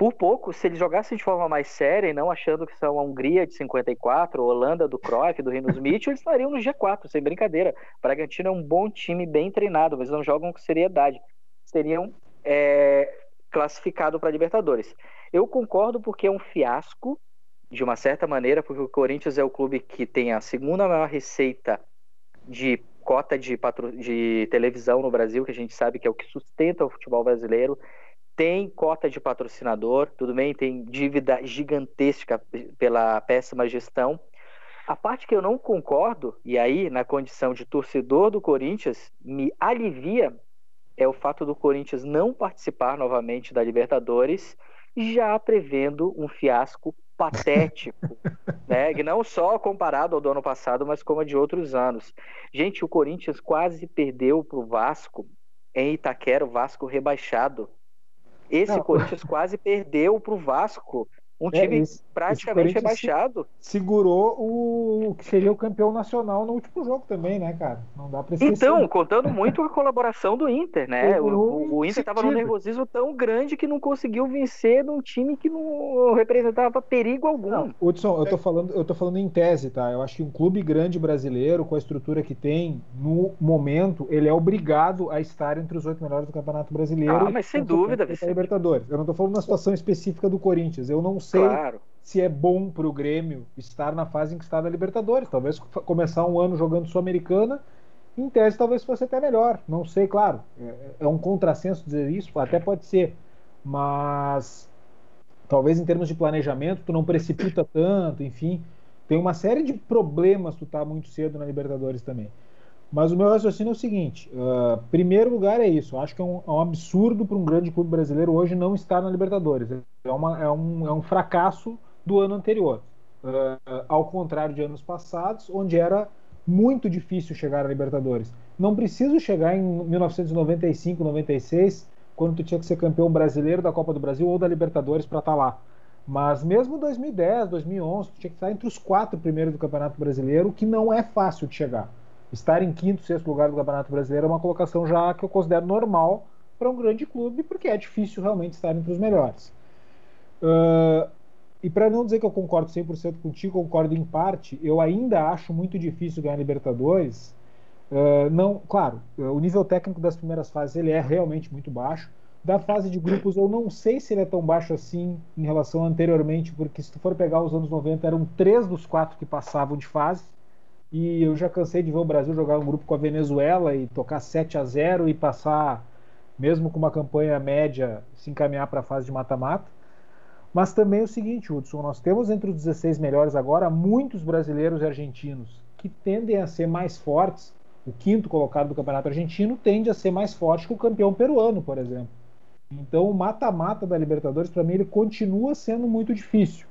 por pouco, se eles jogassem de forma mais séria e não achando que são a Hungria de 54, a Holanda do Cruyff, do Rinos Mitchell, eles estariam no G4, sem brincadeira. Bragantino é um bom time, bem treinado, mas não jogam com seriedade. Seriam é, classificados para Libertadores. Eu concordo porque é um fiasco de uma certa maneira, porque o Corinthians é o clube que tem a segunda maior receita de cota de, patro... de televisão no Brasil, que a gente sabe que é o que sustenta o futebol brasileiro. Tem cota de patrocinador, tudo bem, tem dívida gigantesca pela péssima gestão. A parte que eu não concordo, e aí, na condição de torcedor do Corinthians, me alivia é o fato do Corinthians não participar novamente da Libertadores, já prevendo um fiasco patético, né? Que não só comparado ao do ano passado, mas como a de outros anos. Gente, o Corinthians quase perdeu para o Vasco em Itaquera, o Vasco rebaixado. Esse não. Corinthians quase perdeu para o Vasco um é, time esse, praticamente esse rebaixado. Segurou o que seria o campeão nacional no último jogo também, né, cara? Não dá pra esquecer. Então, contando muito a colaboração do Inter, né? O, o, Inter estava num nervosismo tão grande que não conseguiu vencer num time que não representava perigo algum. Não, Hudson, eu tô falando, eu tô falando em tese, tá? Eu acho que um clube grande brasileiro, com a estrutura que tem, no momento, ele é obrigado a estar entre os oito melhores do Campeonato Brasileiro. Ah, mas sem dúvida, Libertadores. Eu não tô falando na situação específica do Corinthians. Eu não sei claro. se é bom para o Grêmio estar na fase em que está da Libertadores. Talvez começar um ano jogando Sul-Americana, em tese talvez fosse até melhor. Não sei, claro. É, é um contrassenso dizer isso, até pode ser. Mas talvez em termos de planejamento, tu não precipita tanto, enfim. Tem uma série de problemas tu tá muito cedo na Libertadores também. Mas o meu raciocínio é o seguinte: uh, primeiro lugar é isso. Eu acho que é um, é um absurdo para um grande clube brasileiro hoje não estar na Libertadores. É, uma, é, um, é um fracasso do ano anterior. Uh, ao contrário de anos passados, onde era muito difícil chegar à Libertadores. Não preciso chegar em 1995, 96, quando tu tinha que ser campeão brasileiro da Copa do Brasil ou da Libertadores para estar tá lá. Mas mesmo 2010, 2011, tu tinha que estar entre os quatro primeiros do Campeonato Brasileiro, que não é fácil de chegar estar em quinto, sexto lugar do Campeonato Brasileiro é uma colocação já que eu considero normal para um grande clube, porque é difícil realmente estar entre os melhores. Uh, e para não dizer que eu concordo 100% contigo, concordo em parte, eu ainda acho muito difícil ganhar Libertadores. Uh, não, claro, o nível técnico das primeiras fases ele é realmente muito baixo. Da fase de grupos, eu não sei se ele é tão baixo assim em relação anteriormente, porque se tu for pegar os anos 90, eram três dos quatro que passavam de fase. E eu já cansei de ver o Brasil jogar um grupo com a Venezuela e tocar 7 a 0 e passar, mesmo com uma campanha média, se encaminhar para a fase de mata-mata. Mas também é o seguinte, Hudson, nós temos entre os 16 melhores agora muitos brasileiros e argentinos que tendem a ser mais fortes. O quinto colocado do Campeonato Argentino tende a ser mais forte que o campeão peruano, por exemplo. Então, o mata-mata da Libertadores, para mim, ele continua sendo muito difícil.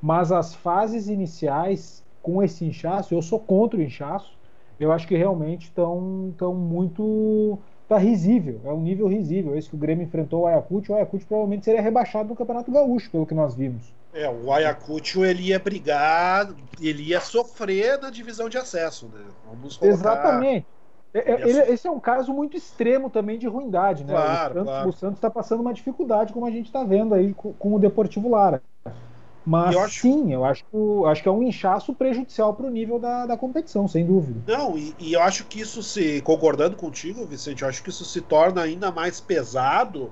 Mas as fases iniciais com esse inchaço, eu sou contra o inchaço, eu acho que realmente estão tão muito. Tá risível, é um nível risível. Esse que o Grêmio enfrentou o Ayacucho, o Ayacucho provavelmente seria rebaixado no Campeonato Gaúcho, pelo que nós vimos. É, o Ayacucho ele ia brigar, ele ia sofrer na divisão de acesso, né? Vamos colocar... Exatamente. É, é, ele, esse é um caso muito extremo também de ruindade, né? Claro, o. Santos está passando uma dificuldade, como a gente está vendo aí com, com, o Deportivo Lara. Mas eu acho... sim, eu acho, acho que é um inchaço prejudicial para o nível da, da competição, sem dúvida. Não, e, e, eu acho que isso se. Concordando contigo, Vicente, eu acho que isso se torna ainda mais pesado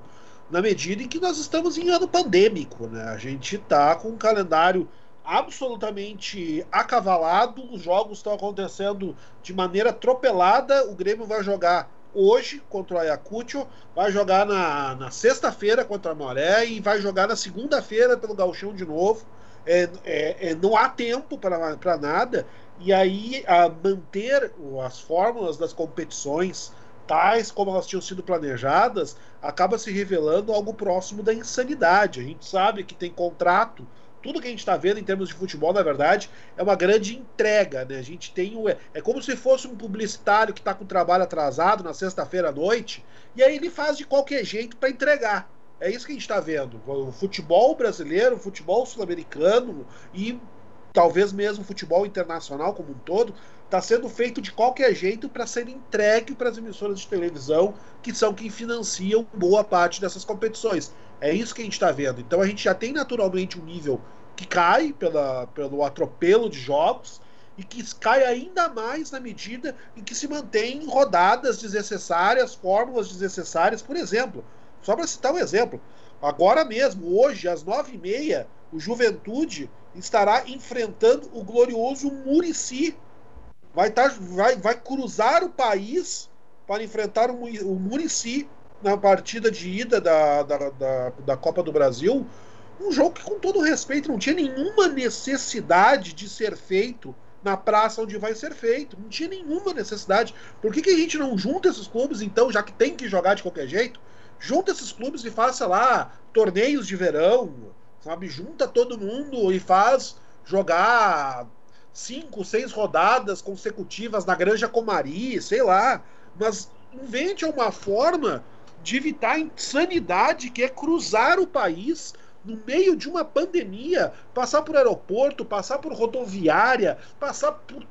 na medida em que nós estamos em ano pandêmico, né? A gente está com um calendário absolutamente acavalado, os jogos estão acontecendo de maneira atropelada. O Grêmio vai jogar hoje contra o Ayacucho, vai jogar na, na sexta-feira contra a Maré e vai jogar na segunda-feira pelo Galchão de novo. É, é, é, não há tempo para nada, e aí a manter as fórmulas das competições tais como elas tinham sido planejadas acaba se revelando algo próximo da insanidade. A gente sabe que tem contrato tudo que a gente está vendo em termos de futebol, na verdade, é uma grande entrega. Né? A gente tem o, é como se fosse um publicitário que está com o trabalho atrasado na sexta-feira à noite, e aí ele faz de qualquer jeito para entregar. É isso que a gente está vendo. O futebol brasileiro, o futebol sul-americano e talvez mesmo o futebol internacional como um todo, está sendo feito de qualquer jeito para ser entregue para as emissoras de televisão, que são quem financiam boa parte dessas competições. É isso que a gente está vendo. Então a gente já tem naturalmente um nível que cai pela, pelo atropelo de jogos e que cai ainda mais na medida em que se mantém rodadas desnecessárias, fórmulas desnecessárias. Por exemplo, só para citar um exemplo, agora mesmo, hoje, às nove e meia, o Juventude estará enfrentando o glorioso Murici. Vai, tá, vai, vai cruzar o país para enfrentar o, o Murici na partida de ida da, da, da, da, Copa do Brasil, um jogo que, com todo respeito, não tinha nenhuma necessidade de ser feito na praça onde vai ser feito. Não tinha nenhuma necessidade. Por que, que a gente não junta esses clubes, então, já que tem que jogar de qualquer jeito? Junta esses clubes e faça lá torneios de verão, sabe? Junta todo mundo e faz jogar cinco, seis rodadas consecutivas na Granja Comari, sei lá. Mas invente uma forma de evitar a insanidade que é cruzar o país no meio de uma pandemia, passar por aeroporto, passar por rodoviária, passar por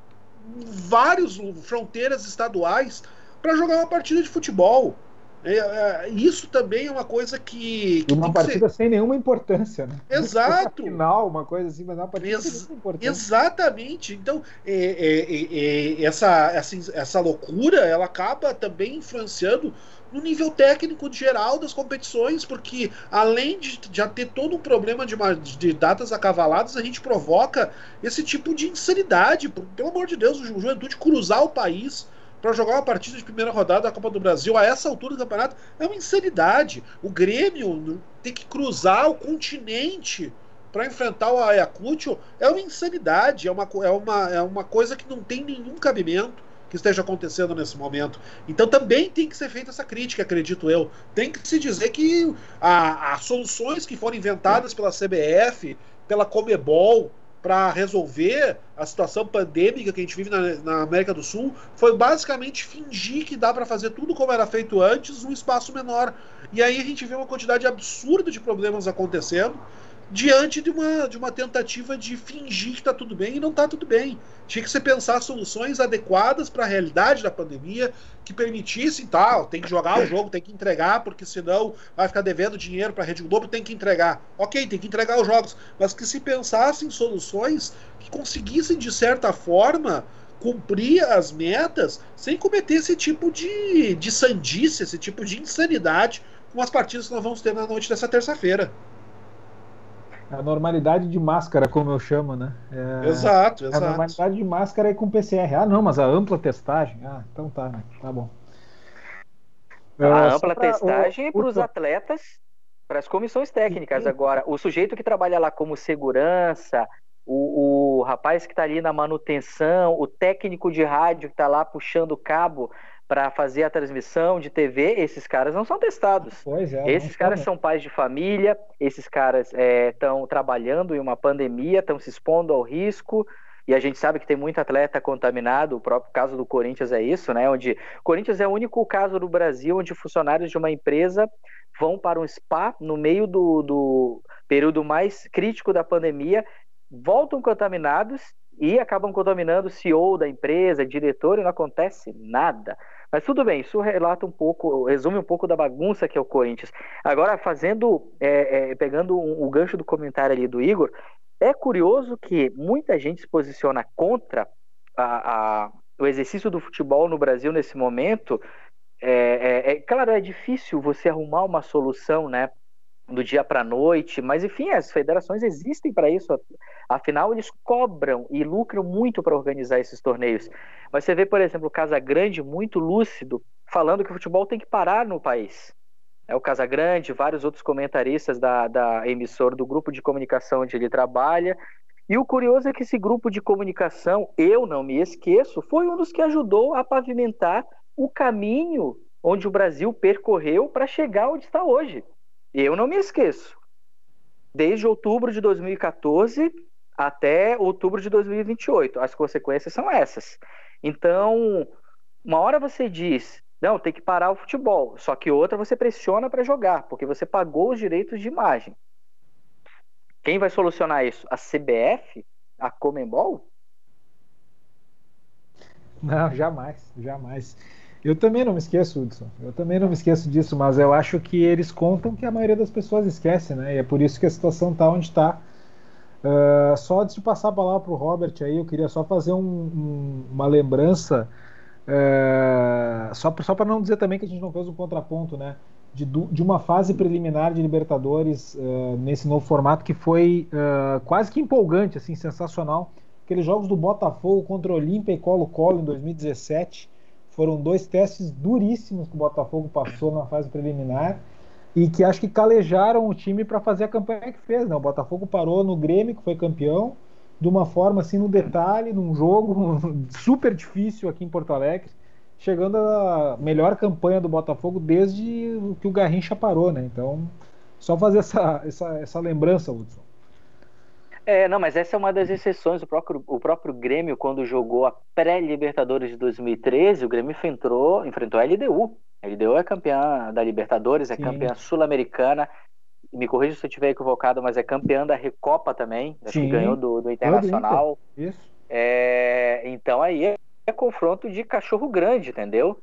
várias fronteiras estaduais para jogar uma partida de futebol. É, é, isso também é uma coisa que. que uma partida ser... sem nenhuma importância, né? Exato. Final, uma coisa assim, mas é uma partida Ex sem importância. Exatamente. Então, é, é, é, essa, essa, essa loucura ela acaba também influenciando no nível técnico geral das competições, porque além de já ter todo um problema de, de datas acavaladas, a gente provoca esse tipo de insanidade. Pelo amor de Deus, o Juventude cruzar o país para jogar uma partida de primeira rodada da Copa do Brasil a essa altura do campeonato é uma insanidade. O Grêmio tem que cruzar o continente para enfrentar o Ayacucho é uma insanidade, é uma, é, uma, é uma coisa que não tem nenhum cabimento que esteja acontecendo nesse momento. Então também tem que ser feita essa crítica, acredito eu. Tem que se dizer que as soluções que foram inventadas pela CBF, pela Comebol, para resolver a situação pandêmica que a gente vive na, na, América do Sul foi basicamente fingir que dá para fazer tudo como era feito antes num espaço menor. E aí a gente vê uma quantidade absurda de problemas acontecendo diante de uma, de uma tentativa de fingir que está tudo bem e não está tudo bem. Tinha que se pensar soluções adequadas para a realidade da pandemia que permitissem tal, tem que jogar o jogo, tem que entregar, porque senão vai ficar devendo dinheiro para a Rede Globo, tem que entregar. Ok, tem que entregar os jogos, mas que se pensassem soluções que conseguissem, de certa forma, cumprir as metas sem cometer esse tipo de, de sandice, esse tipo de insanidade com as partidas que nós vamos ter na noite dessa terça-feira. A normalidade de máscara, como eu chamo, né? É, exato, exato. A normalidade de máscara é com PCR. Ah, não, mas a ampla testagem. Ah, então tá, né? Tá bom. A ampla pra, testagem é para os atletas, para as comissões técnicas. Agora, o sujeito que trabalha lá como segurança, o, o rapaz que está ali na manutenção, o técnico de rádio que está lá puxando o cabo para fazer a transmissão de TV, esses caras não são testados. Pois é, esses caras são pais de família, esses caras estão é, trabalhando em uma pandemia, estão se expondo ao risco. E a gente sabe que tem muito atleta contaminado, o próprio caso do Corinthians é isso, né? Onde Corinthians é o único caso do Brasil onde funcionários de uma empresa vão para um spa no meio do, do período mais crítico da pandemia, voltam contaminados e acabam contaminando o CEO da empresa, diretor, e não acontece nada. Mas tudo bem, isso relata um pouco, resume um pouco da bagunça que é o Corinthians. Agora, fazendo, é, é, pegando um, o gancho do comentário ali do Igor, é curioso que muita gente se posiciona contra a, a, o exercício do futebol no Brasil nesse momento. É, é, é claro, é difícil você arrumar uma solução, né? Do dia para a noite, mas enfim, as federações existem para isso. Afinal, eles cobram e lucram muito para organizar esses torneios. Mas você vê, por exemplo, o Casagrande muito lúcido, falando que o futebol tem que parar no país. É o Casagrande, vários outros comentaristas da, da emissora do grupo de comunicação onde ele trabalha. E o curioso é que esse grupo de comunicação, eu não me esqueço, foi um dos que ajudou a pavimentar o caminho onde o Brasil percorreu para chegar onde está hoje. Eu não me esqueço. Desde outubro de 2014 até outubro de 2028. As consequências são essas. Então, uma hora você diz, não, tem que parar o futebol. Só que outra você pressiona para jogar, porque você pagou os direitos de imagem. Quem vai solucionar isso? A CBF? A Comembol? Não, jamais, jamais. Eu também não me esqueço, Hudson. Eu também não me esqueço disso, mas eu acho que eles contam que a maioria das pessoas esquece, né? E é por isso que a situação está onde está. Uh, só antes de passar a palavra para o Robert aí, eu queria só fazer um, um, uma lembrança, uh, só, só para não dizer também que a gente não fez um contraponto, né? De, de uma fase preliminar de Libertadores uh, nesse novo formato que foi quase que empolgante, assim, sensacional. Aqueles jogos do Botafogo contra Olímpia e Colo-Colo em 2017 foram dois testes duríssimos que o Botafogo passou na fase preliminar e que acho que calejaram o time para fazer a campanha que fez. Né? O Botafogo parou no Grêmio, que foi campeão, de uma forma assim, no detalhe, num jogo super difícil aqui em Porto Alegre, chegando à melhor campanha do Botafogo desde que o Garrincha parou. Né? Então, só fazer essa, essa, essa lembrança, Hudson. É, não, mas essa é uma das exceções. O próprio, o próprio Grêmio, quando jogou a pré-Libertadores de 2013, o Grêmio enfrentou, enfrentou a LDU. A LDU é campeã da Libertadores, é Sim. campeã sul-americana. Me corrija se eu estiver equivocado, mas é campeã da Recopa também. Acho que ganhou do, do Internacional. Isso. É, então aí é, é confronto de cachorro grande, entendeu?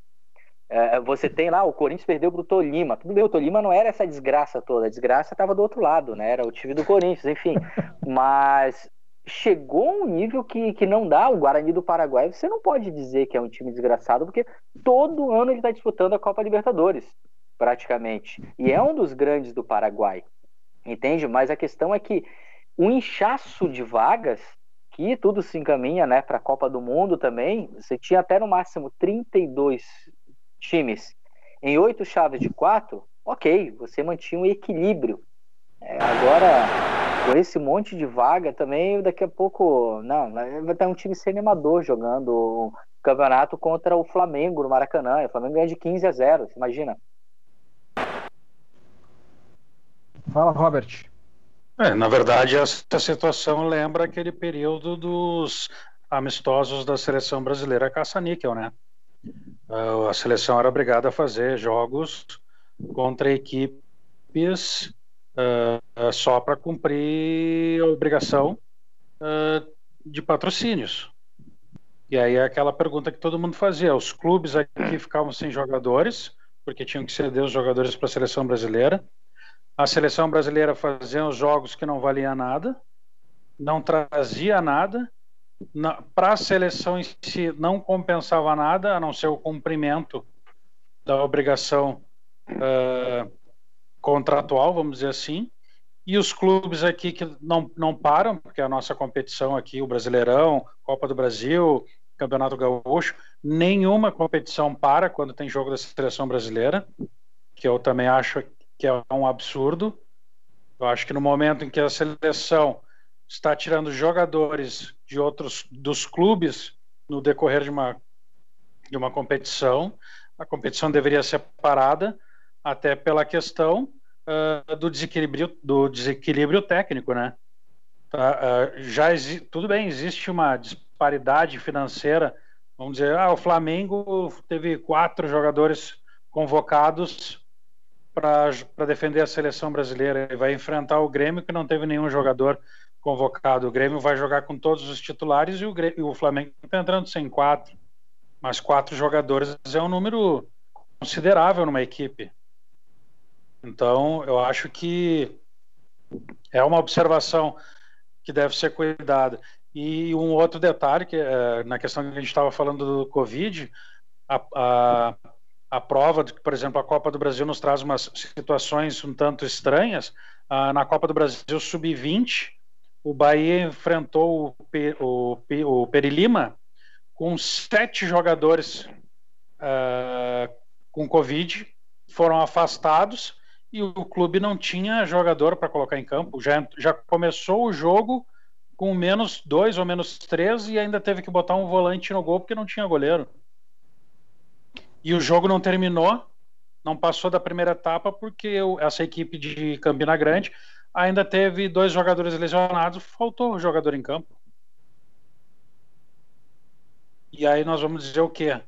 É, você tem lá, o Corinthians perdeu para o Tolima. Tudo bem, o Tolima não era essa desgraça toda, a desgraça estava do outro lado, né? Era o time do Corinthians, enfim. Mas chegou a um nível que, que não dá. O Guarani do Paraguai, você não pode dizer que é um time desgraçado, porque todo ano ele está disputando a Copa Libertadores, praticamente. E é um dos grandes do Paraguai, entende? Mas a questão é que o inchaço de vagas que tudo se encaminha né, para a Copa do Mundo também. Você tinha até no máximo 32 times em oito chaves de quatro, ok, você mantinha um equilíbrio. É, agora, com esse monte de vaga também, daqui a pouco, não, vai ter um time sem animador jogando o campeonato contra o Flamengo no Maracanã. O Flamengo ganha de 15 a 0, imagina. Fala, Robert. É, na verdade, essa situação lembra aquele período dos amistosos da seleção brasileira caça-níquel, né? A seleção era obrigada a fazer jogos contra equipes uh, só para cumprir a obrigação uh, de patrocínios. E aí é aquela pergunta que todo mundo fazia: os clubes aqui ficavam sem jogadores, porque tinham que ceder os jogadores para a seleção brasileira. A seleção brasileira fazia os jogos que não valiam nada, não trazia nada, para a seleção em si não compensava nada, a não ser o cumprimento da obrigação uh, contratual, vamos dizer assim. E os clubes aqui que não, não param, porque a nossa competição aqui, o Brasileirão, Copa do Brasil, Campeonato Gaúcho, nenhuma competição para quando tem jogo da seleção brasileira, que eu também acho que é um absurdo. Eu acho que no momento em que a seleção está tirando jogadores de outros dos clubes no decorrer de uma de uma competição. A competição deveria ser parada até pela questão uh, do desequilíbrio do desequilíbrio técnico, né? Tá, uh, já tudo bem, existe uma disparidade financeira. Vamos dizer, ah, o Flamengo teve quatro jogadores convocados para defender a seleção brasileira. Ele vai enfrentar o Grêmio, que não teve nenhum jogador convocado. O Grêmio vai jogar com todos os titulares e o, Grêmio, e o Flamengo está entrando sem quatro. Mas quatro jogadores é um número considerável numa equipe. Então, eu acho que é uma observação que deve ser cuidada. E um outro detalhe, que é, na questão que a gente estava falando do Covid, a, a, a prova de que, por exemplo, a Copa do Brasil nos traz umas situações um tanto estranhas. Ah, na Copa do Brasil Sub-20, o Bahia enfrentou o, o, o Perilima com sete jogadores ah, com Covid, foram afastados e o clube não tinha jogador para colocar em campo. Já, já começou o jogo com menos dois ou menos três e ainda teve que botar um volante no gol porque não tinha goleiro. E o jogo não terminou, não passou da primeira etapa porque essa equipe de Campina Grande ainda teve dois jogadores lesionados, faltou o jogador em campo. E aí nós vamos dizer o quê?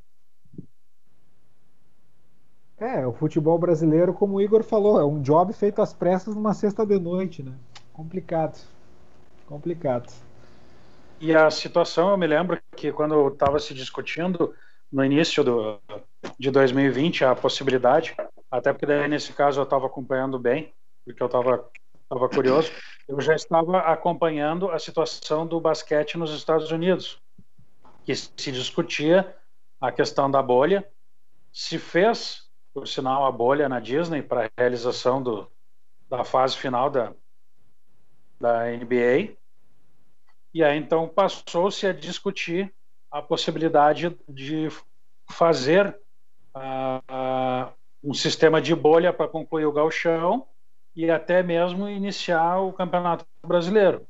É, o futebol brasileiro, como o Igor falou, é um job feito às pressas numa sexta de noite, né? Complicado. Complicado. E a situação, eu me lembro que quando estava se discutindo no início do, de 2020 a possibilidade, até porque daí nesse caso eu estava acompanhando bem, porque eu estava tava curioso, eu já estava acompanhando a situação do basquete nos Estados Unidos, que se discutia a questão da bolha, se fez por sinal, a bolha na Disney para a realização do, da fase final da, da NBA. E aí então passou-se a discutir a possibilidade de fazer uh, uh, um sistema de bolha para concluir o gauchão e até mesmo iniciar o campeonato brasileiro.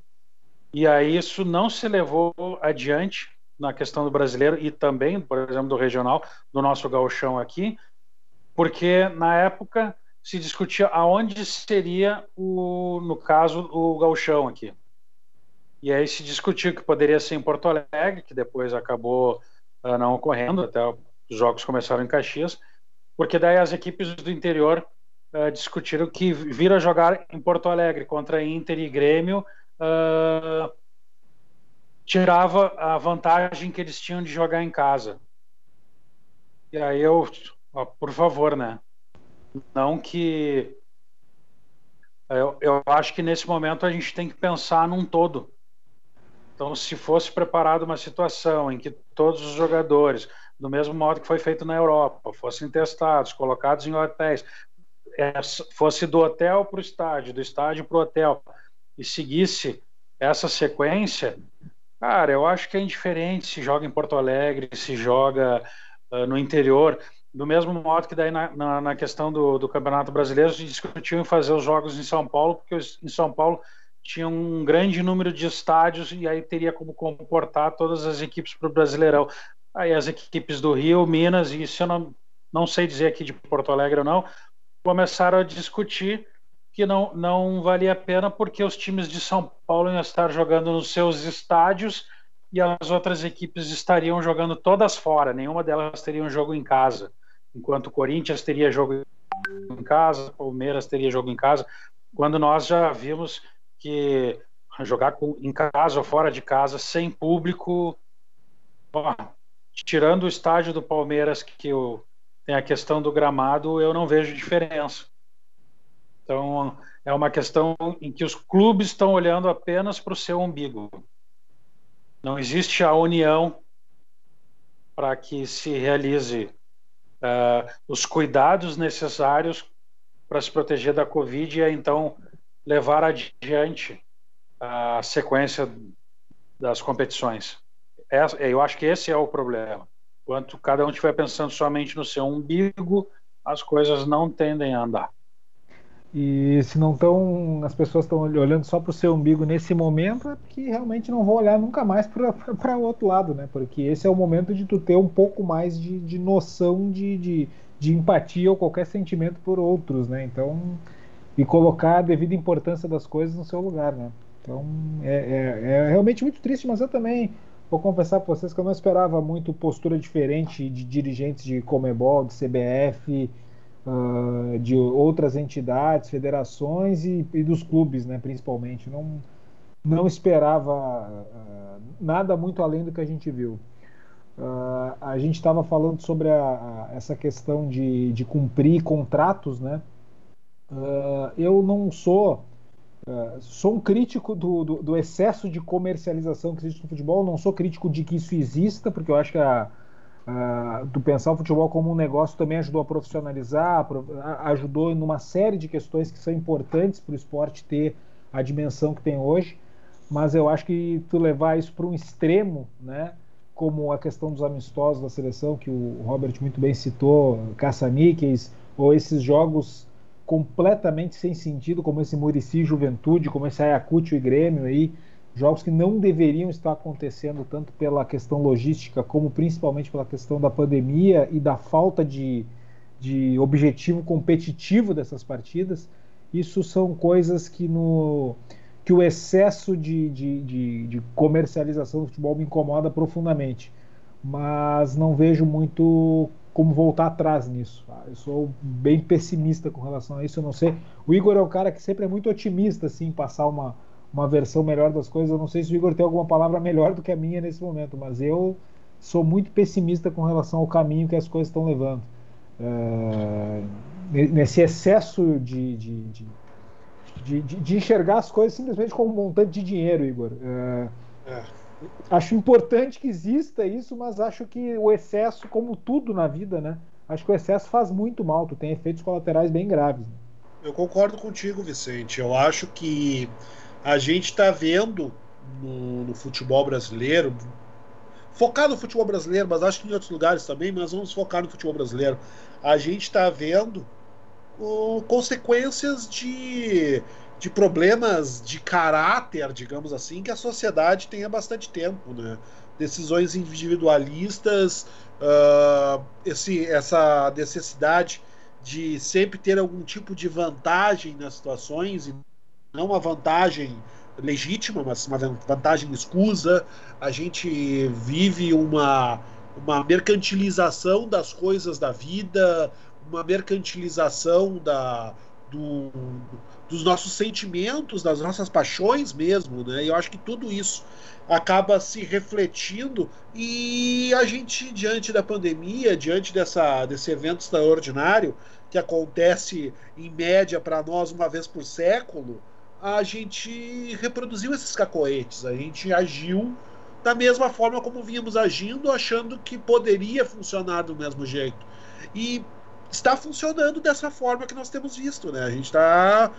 E aí isso não se levou adiante na questão do brasileiro e também, por exemplo, do regional, do nosso gauchão aqui, porque na época se discutia aonde seria o, no caso, o galchão aqui. E aí se discutiu que poderia ser em Porto Alegre, que depois acabou uh, não ocorrendo, até os jogos começaram em Caxias, porque daí as equipes do interior uh, discutiram que vir a jogar em Porto Alegre contra Inter e Grêmio uh, tirava a vantagem que eles tinham de jogar em casa. E aí eu Ó, por favor, né? Não que. Eu, eu acho que nesse momento a gente tem que pensar num todo. Então, se fosse preparada uma situação em que todos os jogadores, do mesmo modo que foi feito na Europa, fossem testados, colocados em hotéis, é, fosse do hotel para o estádio, do estádio para o hotel, e seguisse essa sequência, cara, eu acho que é indiferente se joga em Porto Alegre, se joga uh, no interior do mesmo modo que daí na, na, na questão do, do, Campeonato Brasileiro se discutiu em fazer os jogos em São Paulo, porque em São Paulo tinha um grande número de estádios e aí teria como comportar todas as equipes para o Brasileirão. Aí as equipes do Rio, Minas, e isso eu não, não sei dizer aqui de Porto Alegre ou não, começaram a discutir que não, não valia a pena porque os times de São Paulo iam estar jogando nos seus estádios e as outras equipes estariam jogando todas fora, nenhuma delas teria um jogo em casa. Enquanto o Corinthians teria jogo em casa, o Palmeiras teria jogo em casa, quando nós já vimos que jogar com, em casa ou fora de casa, sem público, tirando o estádio do Palmeiras, que eu, tem a questão do gramado, eu não vejo diferença. Então, é uma questão em que os clubes estão olhando apenas para o seu umbigo. Não existe a união para que se realize uh, os cuidados necessários para se proteger da Covid e então levar adiante a sequência das competições. Eu acho que esse é o problema. Enquanto cada um estiver pensando somente no seu umbigo, as coisas não tendem a andar. E se não estão, as pessoas estão olhando só para o seu umbigo nesse momento, é porque realmente não vão olhar nunca mais para o outro lado, né? Porque esse é o momento de tu ter um pouco mais de, de noção de, de, de empatia ou qualquer sentimento por outros, né? Então, e colocar a devida importância das coisas no seu lugar, né? Então, é, é, é realmente muito triste, mas eu também vou confessar para vocês que eu não esperava muito postura diferente de dirigentes de Comebol, de CBF, uh, de outras entidades, federações e, e, dos clubes, né, principalmente. Não, não esperava uh, nada muito além do que a gente viu. Uh, a gente estava falando sobre a, a, essa questão de, de cumprir contratos, né? Eu não sou uh, sou um crítico do, do, do, excesso de comercialização que existe no futebol. Não sou crítico de que isso exista, porque eu acho que a, do pensar o futebol como um negócio também ajudou a profissionalizar, ajudou em uma série de questões que são importantes para o esporte ter a dimensão que tem hoje. Mas eu acho que tu levar isso para um extremo, né? como a questão dos amistosos da seleção, que o Robert muito bem citou, caça-níqueis, ou esses jogos completamente sem sentido, como esse Murici Juventude, como esse Ayacucho e Grêmio aí, jogos que não deveriam estar acontecendo tanto pela questão logística, como principalmente pela questão da pandemia e da falta de, de objetivo competitivo dessas partidas. Isso são coisas que no que o excesso de, de, de, de, comercialização do futebol me incomoda profundamente. Mas não vejo muito como voltar atrás nisso. Tá? Eu sou bem pessimista com relação a isso. Eu não sei. O Igor é um cara que sempre é muito otimista, assim, passar uma, uma versão melhor das coisas. Eu não sei se o Igor tem alguma palavra melhor do que a minha nesse momento, mas eu sou muito pessimista com relação ao caminho que as coisas estão levando. É, nesse excesso de, de, de de, de, de, enxergar as coisas simplesmente como um montante de dinheiro, Igor. É, é. Acho importante que exista isso, mas acho que o excesso, como tudo na vida, né? Acho que o excesso faz muito mal, tu tem efeitos colaterais bem graves. Né? Eu concordo contigo, Vicente. Eu acho que a gente está vendo no, no, futebol brasileiro, focar no futebol brasileiro, mas acho que em outros lugares também, mas vamos focar no futebol brasileiro. A gente está vendo consequências de, de problemas de caráter, digamos assim, que a sociedade tem há bastante tempo. Né? Decisões individualistas, uh, esse, essa necessidade de sempre ter algum tipo de vantagem nas situações, e não uma vantagem legítima, mas uma vantagem escusa. A gente vive uma, uma mercantilização das coisas da vida, uma mercantilização da, do, dos nossos sentimentos, das nossas paixões mesmo, né? E eu acho que tudo isso acaba se refletindo e a gente diante da pandemia, diante dessa desse evento extraordinário que acontece em média para nós uma vez por século, a gente reproduziu esses cacoetes, a gente agiu da mesma forma como vínhamos agindo, achando que poderia funcionar do mesmo jeito. E está funcionando dessa forma que nós temos visto. Né? A gente está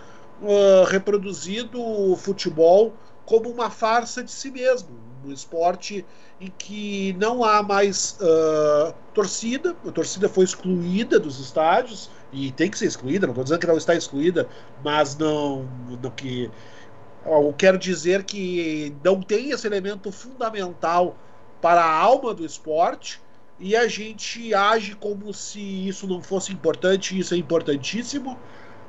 uh, reproduzindo o futebol como uma farsa de si mesmo, um esporte em que não há mais uh, torcida, a torcida foi excluída dos estádios e tem que ser excluída, não estou dizendo que não está excluída, mas não, não que eu quero dizer que não tem esse elemento fundamental para a alma do esporte e a gente age como se isso não fosse importante, isso é importantíssimo.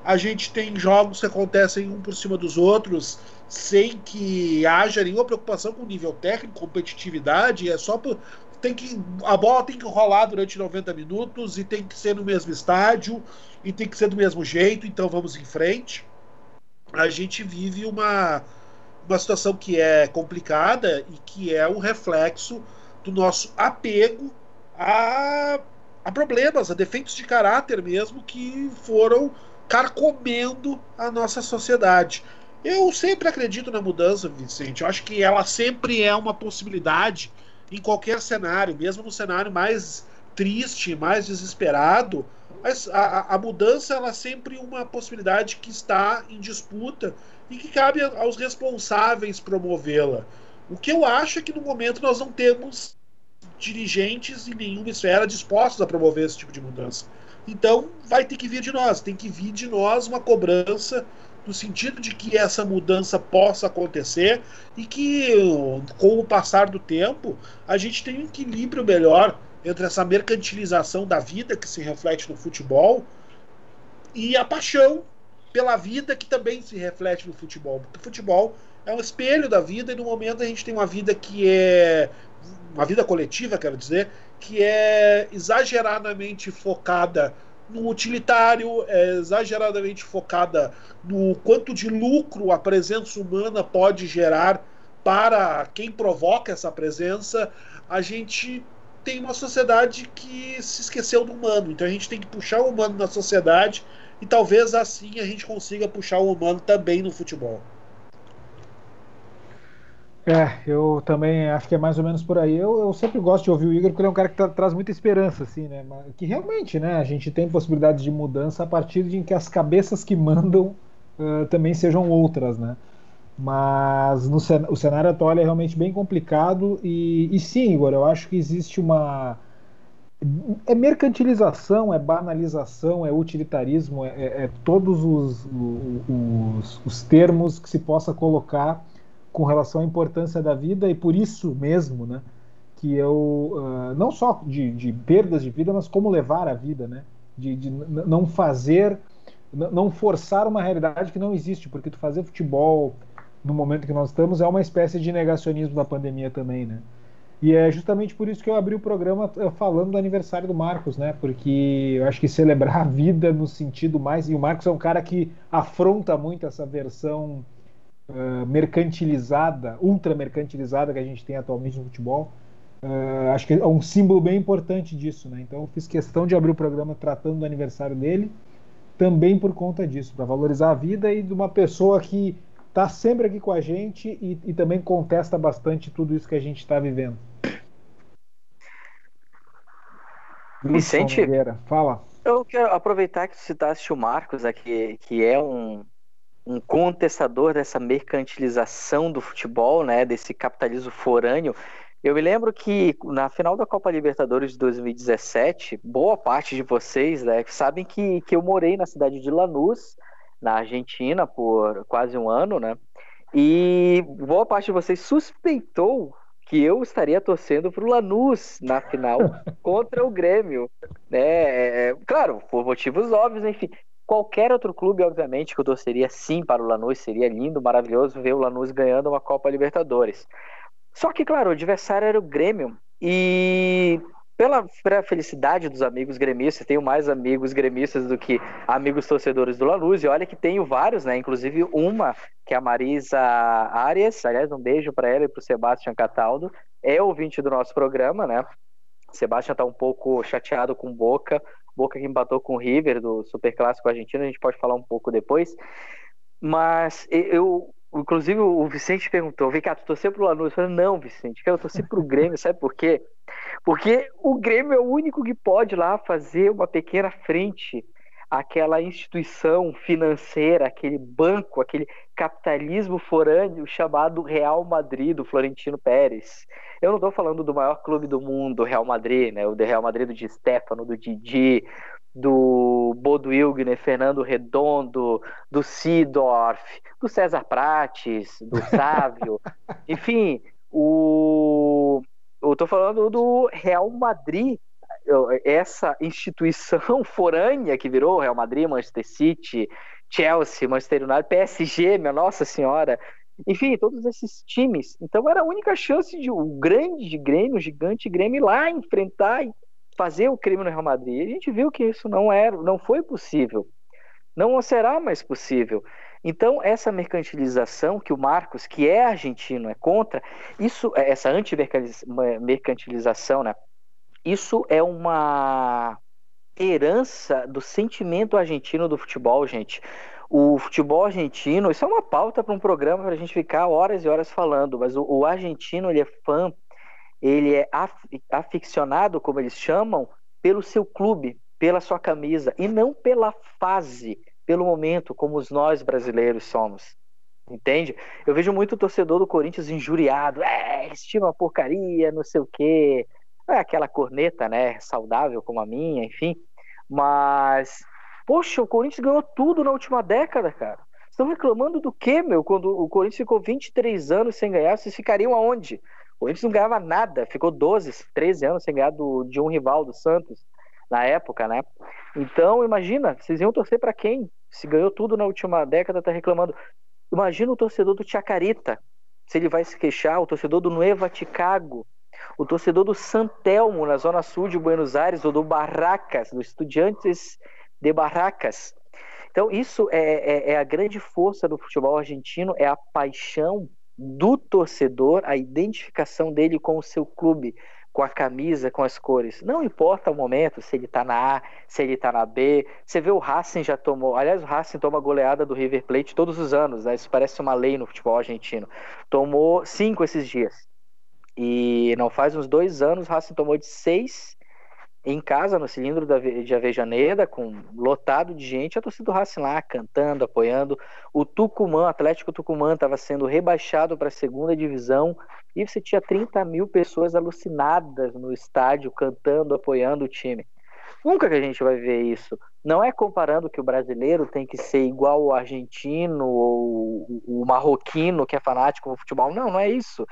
A gente tem jogos que acontecem um por cima dos outros, sem que haja nenhuma preocupação com nível técnico, competitividade, é só por, tem que a bola tem que rolar durante 90 minutos e tem que ser no mesmo estádio e tem que ser do mesmo jeito, então vamos em frente. A gente vive uma uma situação que é complicada e que é o reflexo do nosso apego a, a problemas, a defeitos de caráter mesmo que foram carcomendo a nossa sociedade. Eu sempre acredito na mudança, Vicente. Eu acho que ela sempre é uma possibilidade em qualquer cenário, mesmo no cenário mais triste, mais desesperado. Mas a, a mudança ela é sempre uma possibilidade que está em disputa e que cabe aos responsáveis promovê-la. O que eu acho é que no momento nós não temos dirigentes em nenhuma esfera dispostos a promover esse tipo de mudança. Então, vai ter que vir de nós, tem que vir de nós uma cobrança no sentido de que essa mudança possa acontecer e que, com o passar do tempo, a gente tenha um equilíbrio melhor entre essa mercantilização da vida que se reflete no futebol e a paixão pela vida que também se reflete no futebol. Porque o futebol é um espelho da vida e no momento a gente tem uma vida que é uma vida coletiva, quero dizer, que é exageradamente focada no utilitário, é exageradamente focada no quanto de lucro a presença humana pode gerar para quem provoca essa presença, a gente tem uma sociedade que se esqueceu do humano. Então a gente tem que puxar o humano na sociedade e talvez assim a gente consiga puxar o humano também no futebol. É, eu também acho que é mais ou menos por aí. Eu, eu sempre gosto de ouvir o Igor porque ele é um cara que tra traz muita esperança, assim, né? Que realmente, né, a gente tem possibilidades de mudança a partir de que as cabeças que mandam uh, também sejam outras, né? Mas no, o cenário atual é realmente bem complicado e, e sim, Igor, eu acho que existe uma é mercantilização, é banalização, é utilitarismo, é, é, é todos os, os, os, termos que se possa colocar com relação à importância da vida e por isso mesmo, né, que eu uh, não só de, de, perdas de vida, mas como levar a vida, né, de, de não fazer, não forçar uma realidade que não existe, porque tu fazer futebol no momento que nós estamos é uma espécie de negacionismo da pandemia também, né. E é justamente por isso que eu abri o programa eh, falando do aniversário do Marcos, né? Porque eu acho que celebrar a vida no sentido mais. E o Marcos é um cara que afronta muito essa versão uh, mercantilizada, ultra mercantilizada que a gente tem atualmente no futebol. Uh, acho que é um símbolo bem importante disso, né? Então fiz questão de abrir o programa tratando do aniversário dele, também por conta disso, para valorizar a vida e de uma pessoa que está sempre aqui com a gente e, e também contesta bastante tudo isso que a gente está vivendo. Vicente, fala. Eu quero aproveitar que tu citaste o Marcos, né, que, que é um, um contestador dessa mercantilização do futebol, né, desse capitalismo forâneo. Eu me lembro que na final da Copa Libertadores de 2017, boa parte de vocês né, sabem que, que eu morei na cidade de Lanús, na Argentina, por quase um ano, né? E boa parte de vocês suspeitou que eu estaria torcendo para o Lanús na final contra o Grêmio. Né? É, é, claro, por motivos óbvios, enfim. Qualquer outro clube, obviamente, que eu torceria sim para o Lanús, seria lindo, maravilhoso ver o Lanús ganhando uma Copa Libertadores. Só que, claro, o adversário era o Grêmio. E pela, pela felicidade dos amigos gremistas, tenho mais amigos gremistas do que amigos torcedores do Lanús, e olha que tenho vários, né? Inclusive uma, que é a Marisa Arias, aliás, um beijo para ela e para o Sebastião Cataldo, é ouvinte do nosso programa, né? Sebastião está um pouco chateado com Boca, Boca que empatou com o River do Super Clássico Argentino, a gente pode falar um pouco depois. Mas eu, inclusive o Vicente perguntou, vem cá, tu torceu pro Lanús? Eu falei, não, Vicente, eu torcer pro Grêmio, sabe por quê? Porque o Grêmio é o único que pode lá fazer uma pequena frente àquela instituição financeira, aquele banco, aquele capitalismo forâneo chamado Real Madrid, do Florentino Pérez. Eu não estou falando do maior clube do mundo, Real Madrid, né? O do Real Madrid do Di Stefano, do Didi, do Bodo Wilgner, Fernando Redondo, do Sidorf, do César Prates, do Sávio, enfim, o eu tô falando do Real Madrid, essa instituição forânea que virou Real Madrid, Manchester City, Chelsea, Manchester United, PSG, minha Nossa Senhora. Enfim, todos esses times. Então era a única chance de um grande Grêmio, gigante Grêmio ir lá enfrentar e fazer o crime no Real Madrid. E a gente viu que isso não era, não foi possível. Não será mais possível. Então, essa mercantilização que o Marcos, que é argentino, é contra, isso, essa anti-mercantilização, né? Isso é uma herança do sentimento argentino do futebol, gente. O futebol argentino, isso é uma pauta para um programa para a gente ficar horas e horas falando, mas o, o argentino, ele é fã, ele é af, aficionado, como eles chamam, pelo seu clube, pela sua camisa, e não pela fase pelo momento, como os nós brasileiros somos. Entende? Eu vejo muito torcedor do Corinthians injuriado. É, esse é uma porcaria, não sei o quê. É aquela corneta, né? Saudável como a minha, enfim. Mas, poxa, o Corinthians ganhou tudo na última década, cara. Estão reclamando do quê, meu? Quando o Corinthians ficou 23 anos sem ganhar, vocês ficariam aonde? O Corinthians não ganhava nada, ficou 12, 13 anos sem ganhar do, de um rival do Santos na época, né? Então, imagina, vocês iam torcer para quem? Se ganhou tudo na última década, tá reclamando. Imagina o torcedor do Chacarita, se ele vai se queixar, o torcedor do Nueva Chicago, o torcedor do Santelmo, na zona sul de Buenos Aires, ou do Barracas, do Estudiantes de Barracas. Então, isso é, é, é a grande força do futebol argentino, é a paixão do torcedor, a identificação dele com o seu clube, com a camisa, com as cores. Não importa o momento, se ele tá na A, se ele tá na B. Você vê o Racing já tomou. Aliás, o Racing toma goleada do River Plate todos os anos, né? Isso parece uma lei no futebol argentino. Tomou cinco esses dias. E não faz uns dois anos, Racing tomou de seis em casa, no cilindro de Avejaneda, com lotado de gente, a torcida do Racing lá cantando, apoiando. O Tucumã, Atlético Tucumã, estava sendo rebaixado para a segunda divisão e você tinha 30 mil pessoas alucinadas no estádio, cantando, apoiando o time. Nunca que a gente vai ver isso. Não é comparando que o brasileiro tem que ser igual o argentino ou o marroquino que é fanático do futebol. Não, não é isso.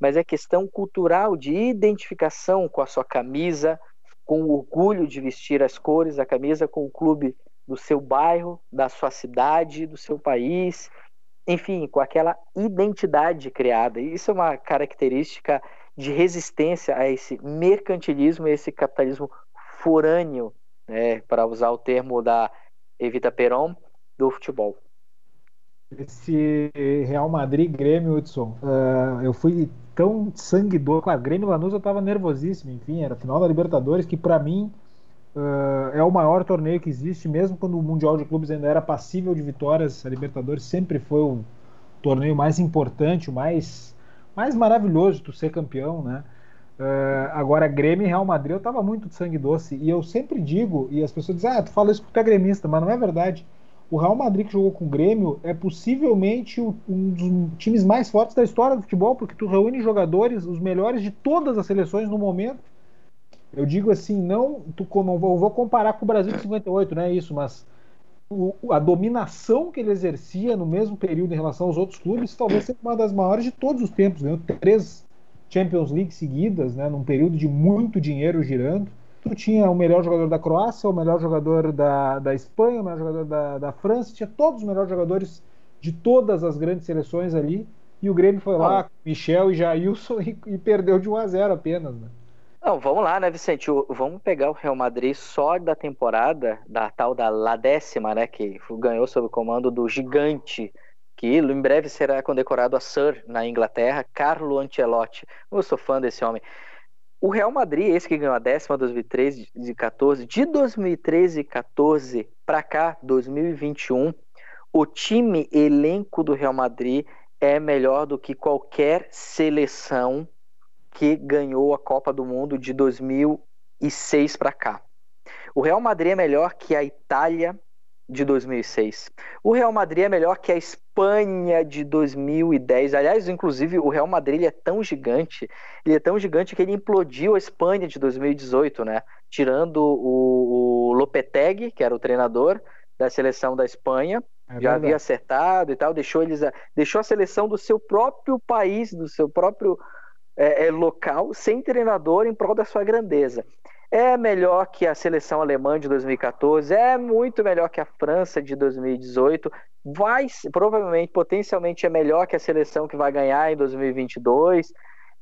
Mas é questão cultural de identificação com a sua camisa, com o orgulho de vestir as cores da camisa, com o clube do seu bairro, da sua cidade, do seu país, enfim, com aquela identidade criada. Isso é uma característica de resistência a esse mercantilismo, a esse capitalismo forâneo, né, para usar o termo da Evita Peron, do futebol. Esse Real Madrid Grêmio, Hudson, uh, eu fui tão sangue dor com a Grêmio Lanús, eu tava nervosíssimo, enfim, era final da Libertadores, que para mim uh, é o maior torneio que existe, mesmo quando o Mundial de Clubes ainda era passível de vitórias, a Libertadores sempre foi o torneio mais importante, o mais, mais maravilhoso de ser campeão, né? Uh, agora, Grêmio e Real Madrid, eu tava muito de sangue doce, e eu sempre digo, e as pessoas dizem, ah, tu fala isso porque tu é gremista, mas não é verdade o Real Madrid que jogou com o Grêmio é possivelmente um dos times mais fortes da história do futebol, porque tu reúne jogadores, os melhores de todas as seleções no momento. Eu digo assim, não, tu, vou, comparar com o Brasil de 58, não é isso, mas o, a dominação que ele exercia no mesmo período em relação aos outros clubes talvez seja uma das maiores de todos os tempos. Ganhou três Champions League seguidas, né, num período de muito dinheiro girando tu tinha o melhor jogador da Croácia, o melhor jogador da, da Espanha, o melhor jogador da, da França, tinha todos os melhores jogadores de todas as grandes seleções ali. E o Grêmio foi lá, com Michel e Jailson, e, e, perdeu de 1 a 0 apenas. Né? Não, vamos lá, né, Vicente? vamos pegar o Real Madrid só da temporada, da tal da La décima, né? Que ganhou sob o comando do gigante, que em breve será condecorado a Sir na Inglaterra, Carlo Ancelotti. Eu sou fã desse homem. O Real Madrid, esse que ganhou a décima 2013 e 14, de 2013 e 14 para cá, 2021, o time elenco do Real Madrid é melhor do que qualquer seleção que ganhou a Copa do Mundo de 2006 para cá. O Real Madrid é melhor que a Itália de 2006. O Real Madrid é melhor que a Espanha de 2010. Aliás, inclusive, o Real Madrid é tão gigante, ele é tão gigante que ele implodiu a Espanha de 2018, né? Tirando o, o Lopetegui, que era o treinador da seleção da Espanha, é já havia acertado e tal, deixou eles, a, deixou a seleção do seu próprio país, do seu próprio é, é, local, sem treinador em prol da sua grandeza é melhor que a seleção alemã de 2014, é muito melhor que a França de 2018, vai provavelmente, potencialmente é melhor que a seleção que vai ganhar em 2022.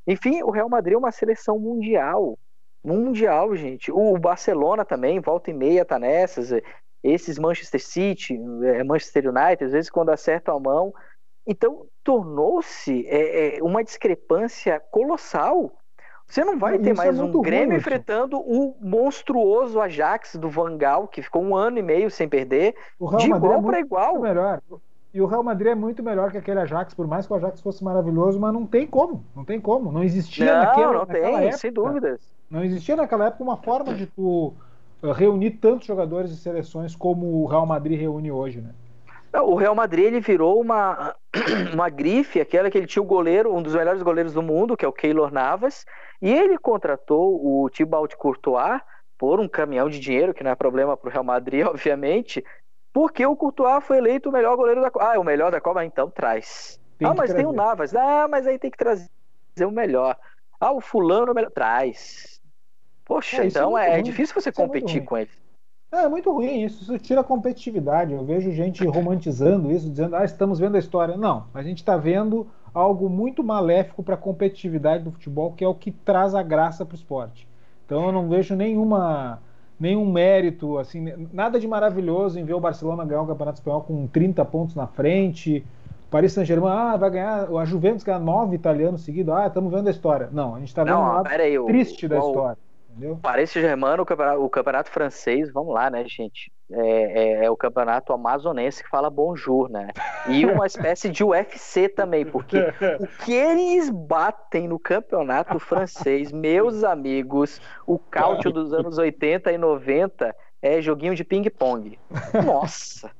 Enfim, o Real Madrid é uma seleção mundial. Mundial, gente. O Barcelona também, volta e meia tá nessas. Esses Manchester City, é, Manchester United, às vezes quando acertam a mão. Então, tornou-se é, uma discrepância colossal você não vai ter é mais é um Grêmio ruim, enfrentando o monstruoso Ajax do Vangal, que ficou um ano e meio sem perder, de igual é para igual. Melhor. E o Real Madrid é muito melhor que aquele Ajax, por mais que o Ajax fosse maravilhoso, mas não tem como, não tem como, não existia não, naquela, não tem, época, sem dúvidas. Não existia naquela época uma forma de tu uh, reunir tantos jogadores de seleções como o Real Madrid reúne hoje, né? O Real Madrid ele virou uma, uma grife, aquela que ele tinha o goleiro, um dos melhores goleiros do mundo, que é o Keylor Navas, e ele contratou o Thibaut Courtois por um caminhão de dinheiro, que não é problema para o Real Madrid, obviamente, porque o Courtois foi eleito o melhor goleiro da Copa. Ah, é o melhor da Copa? Então traz. Tem ah, mas trazer. tem o Navas. Ah, mas aí tem que trazer o melhor. Ah, o fulano é o melhor. Traz. Poxa, é, então é, é, difícil você é competir com ele. É, é muito ruim isso, isso tira a competitividade. Eu vejo gente romantizando isso, dizendo, ah, estamos vendo a história. Não, a gente está vendo algo muito maléfico para a competitividade do futebol, que é o que traz a graça para o esporte. Então eu não vejo nenhuma nenhum mérito, assim, nada de maravilhoso em ver o Barcelona ganhar o Campeonato Espanhol com 30 pontos na frente. Paris Saint-Germain, ah, vai ganhar, a Juventus ganhar nove italianos seguidos, ah, estamos vendo a história. Não, a gente está vendo Não, um lado aí, o- triste da o- história, entendeu? Paris Saint-Germain, o campeonato, o campeonato francês, vamos lá, né, gente? É, é- é o campeonato amazonense que fala bonjour, né? E uma espécie de UFC também, porque o que eles batem no campeonato francês, meus amigos, o cálcio dos anos 80 e 90 é joguinho de ping-pong. Nossa!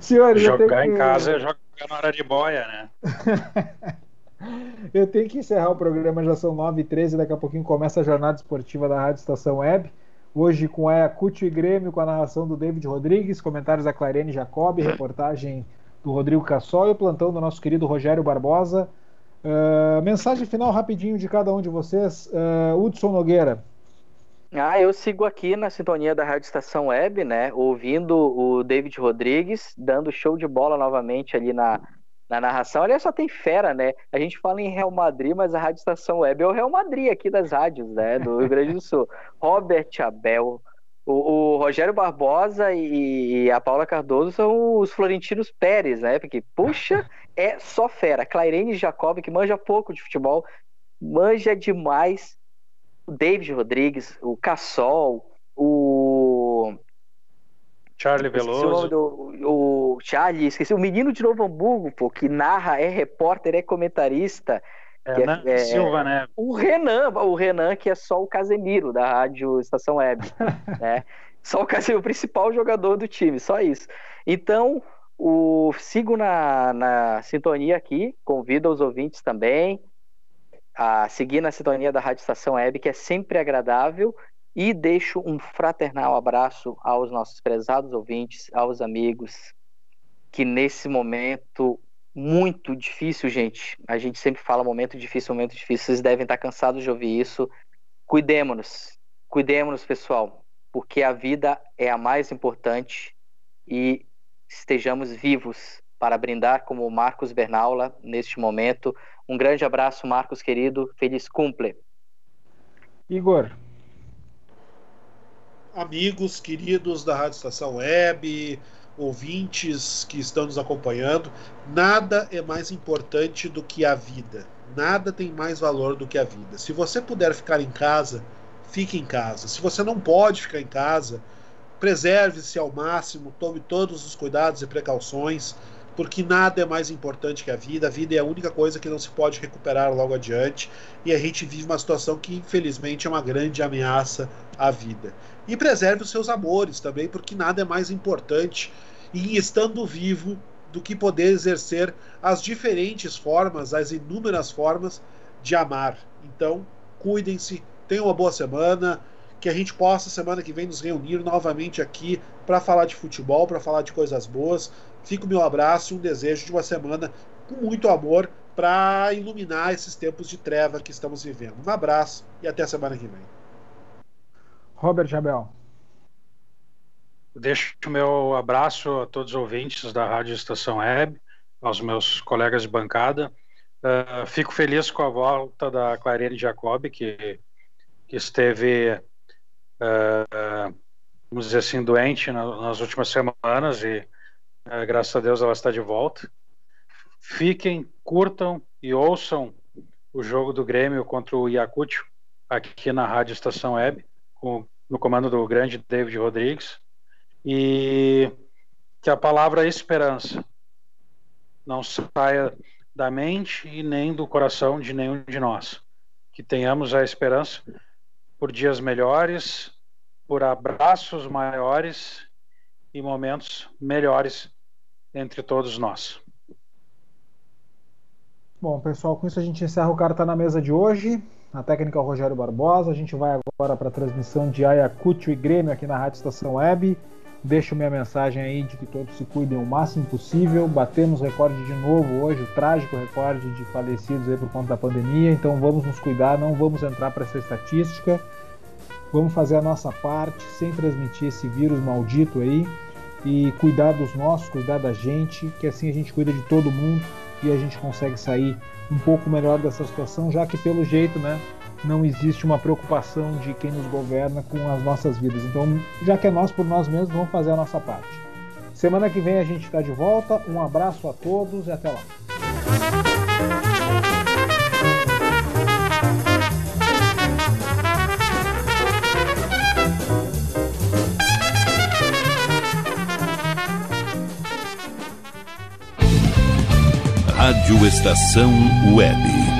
Senhores, Jogar em que- casa é jogar na hora de boia, né? Eu tenho que encerrar o programa, já são 9h13, daqui a pouquinho começa a jornada esportiva da Rádio Estação Web. Hoje com Ayacucho e Grêmio, com a narração do David Rodrigues, comentários da Clarene Jacob, reportagem do Rodrigo Cassol e o plantão do nosso querido Rogério Barbosa. Ah, mensagem final rapidinho de cada um de vocês. Ah, Hudson Nogueira. Ah, eu sigo aqui na sintonia da Rádio Estação Web, né? Ouvindo o David Rodrigues, dando show de bola novamente ali na, na narração. Aliás, só tem fera, né? A gente fala em Real Madrid, mas a Rádio Estação Web é o Real Madrid aqui das rádios, né? Do Rio Grande do Sul. Robert Abel, o, o Rogério Barbosa e, e a Paula Cardoso são os Florentinos Pérez, né? Porque, puxa, é só fera. Clairene Jacob, que manja pouco de futebol, manja demais o David Rodrigues, o Cassol, o. Charlie o nome Veloso. do- o Charlie, esqueci. O menino de Novo Hamburgo, pô, que narra, é repórter, é comentarista. que é- Renan é- Silva, né? O Renan, o Renan, que é só o Casemiro da Rádio Estação Web. né? Só o Casemiro, o principal jogador do time, só isso. Então, o, sigo na, na sintonia aqui, convido os ouvintes também a seguir na sintonia da Rádio Estação Web, que é sempre agradável, e deixo um fraternal abraço aos nossos prezados ouvintes, aos amigos, que nesse momento muito difícil, gente, a gente sempre fala momento difícil, momento difícil, vocês devem estar cansados de ouvir isso, cuidemos-nos, cuidemos-nos, pessoal, porque a vida é a mais importante e estejamos vivos para brindar como o Marcos Bernaula neste momento. Um grande abraço, Marcos querido. Feliz cumple. Igor. Amigos queridos da Rádio Estação Web, ouvintes que estão nos acompanhando, nada é mais importante do que a vida. Nada tem mais valor do que a vida. Se você puder ficar em casa, fique em casa. Se você não pode ficar em casa, preserve-se ao máximo, tome todos os cuidados e precauções, porque nada é mais importante que a vida. A vida é a única coisa que não se pode recuperar logo adiante, e a gente vive uma situação que infelizmente é uma grande ameaça à vida. E preserve os seus amores também, porque nada é mais importante em estando vivo do que poder exercer as diferentes formas, as inúmeras formas de amar. Então, cuidem-se, tenham uma boa semana, que a gente possa semana que vem nos reunir novamente aqui para falar de futebol, para falar de coisas boas. Fica o meu abraço e um desejo de uma semana com muito amor para iluminar esses tempos de treva que estamos vivendo. Um abraço e até a semana que vem. Robert Jabel. Deixo o meu abraço a todos os ouvintes da Rádio Estação Web, aos meus colegas de bancada. Uh, fico feliz com a volta da Clarene Jacob, que, que esteve, uh, vamos dizer assim, doente na, nas últimas semanas e, uh, graças a Deus, ela está de volta. Fiquem, curtam e ouçam o jogo do Grêmio contra o Iacucho aqui na Rádio Estação Web, com, no comando do grande David Rodrigues e que a palavra esperança não saia da mente e nem do coração de nenhum de nós. Que tenhamos a esperança por dias melhores, por abraços maiores e momentos melhores entre todos nós. Bom, pessoal, com isso a gente encerra o Carta na Mesa de hoje. A técnica é o Rogério Barbosa. A gente vai agora para a transmissão de Ayacucho e Grêmio aqui na Rádio Estação Web. Deixo minha mensagem aí de que todos se cuidem o máximo possível. Batemos recorde de novo hoje, o trágico recorde de falecidos aí por conta da pandemia. Então vamos nos cuidar, não vamos entrar para essa estatística. Vamos fazer a nossa parte sem transmitir esse vírus maldito aí e cuidar dos nossos, cuidar da gente, que assim a gente cuida de todo mundo e a gente consegue sair um pouco melhor dessa situação, já que pelo jeito, né, não existe uma preocupação de quem nos governa com as nossas vidas. Então, já que é nós por nós mesmos, vamos fazer a nossa parte. Semana que vem a gente está de volta. Um abraço a todos e até lá. Estação Web.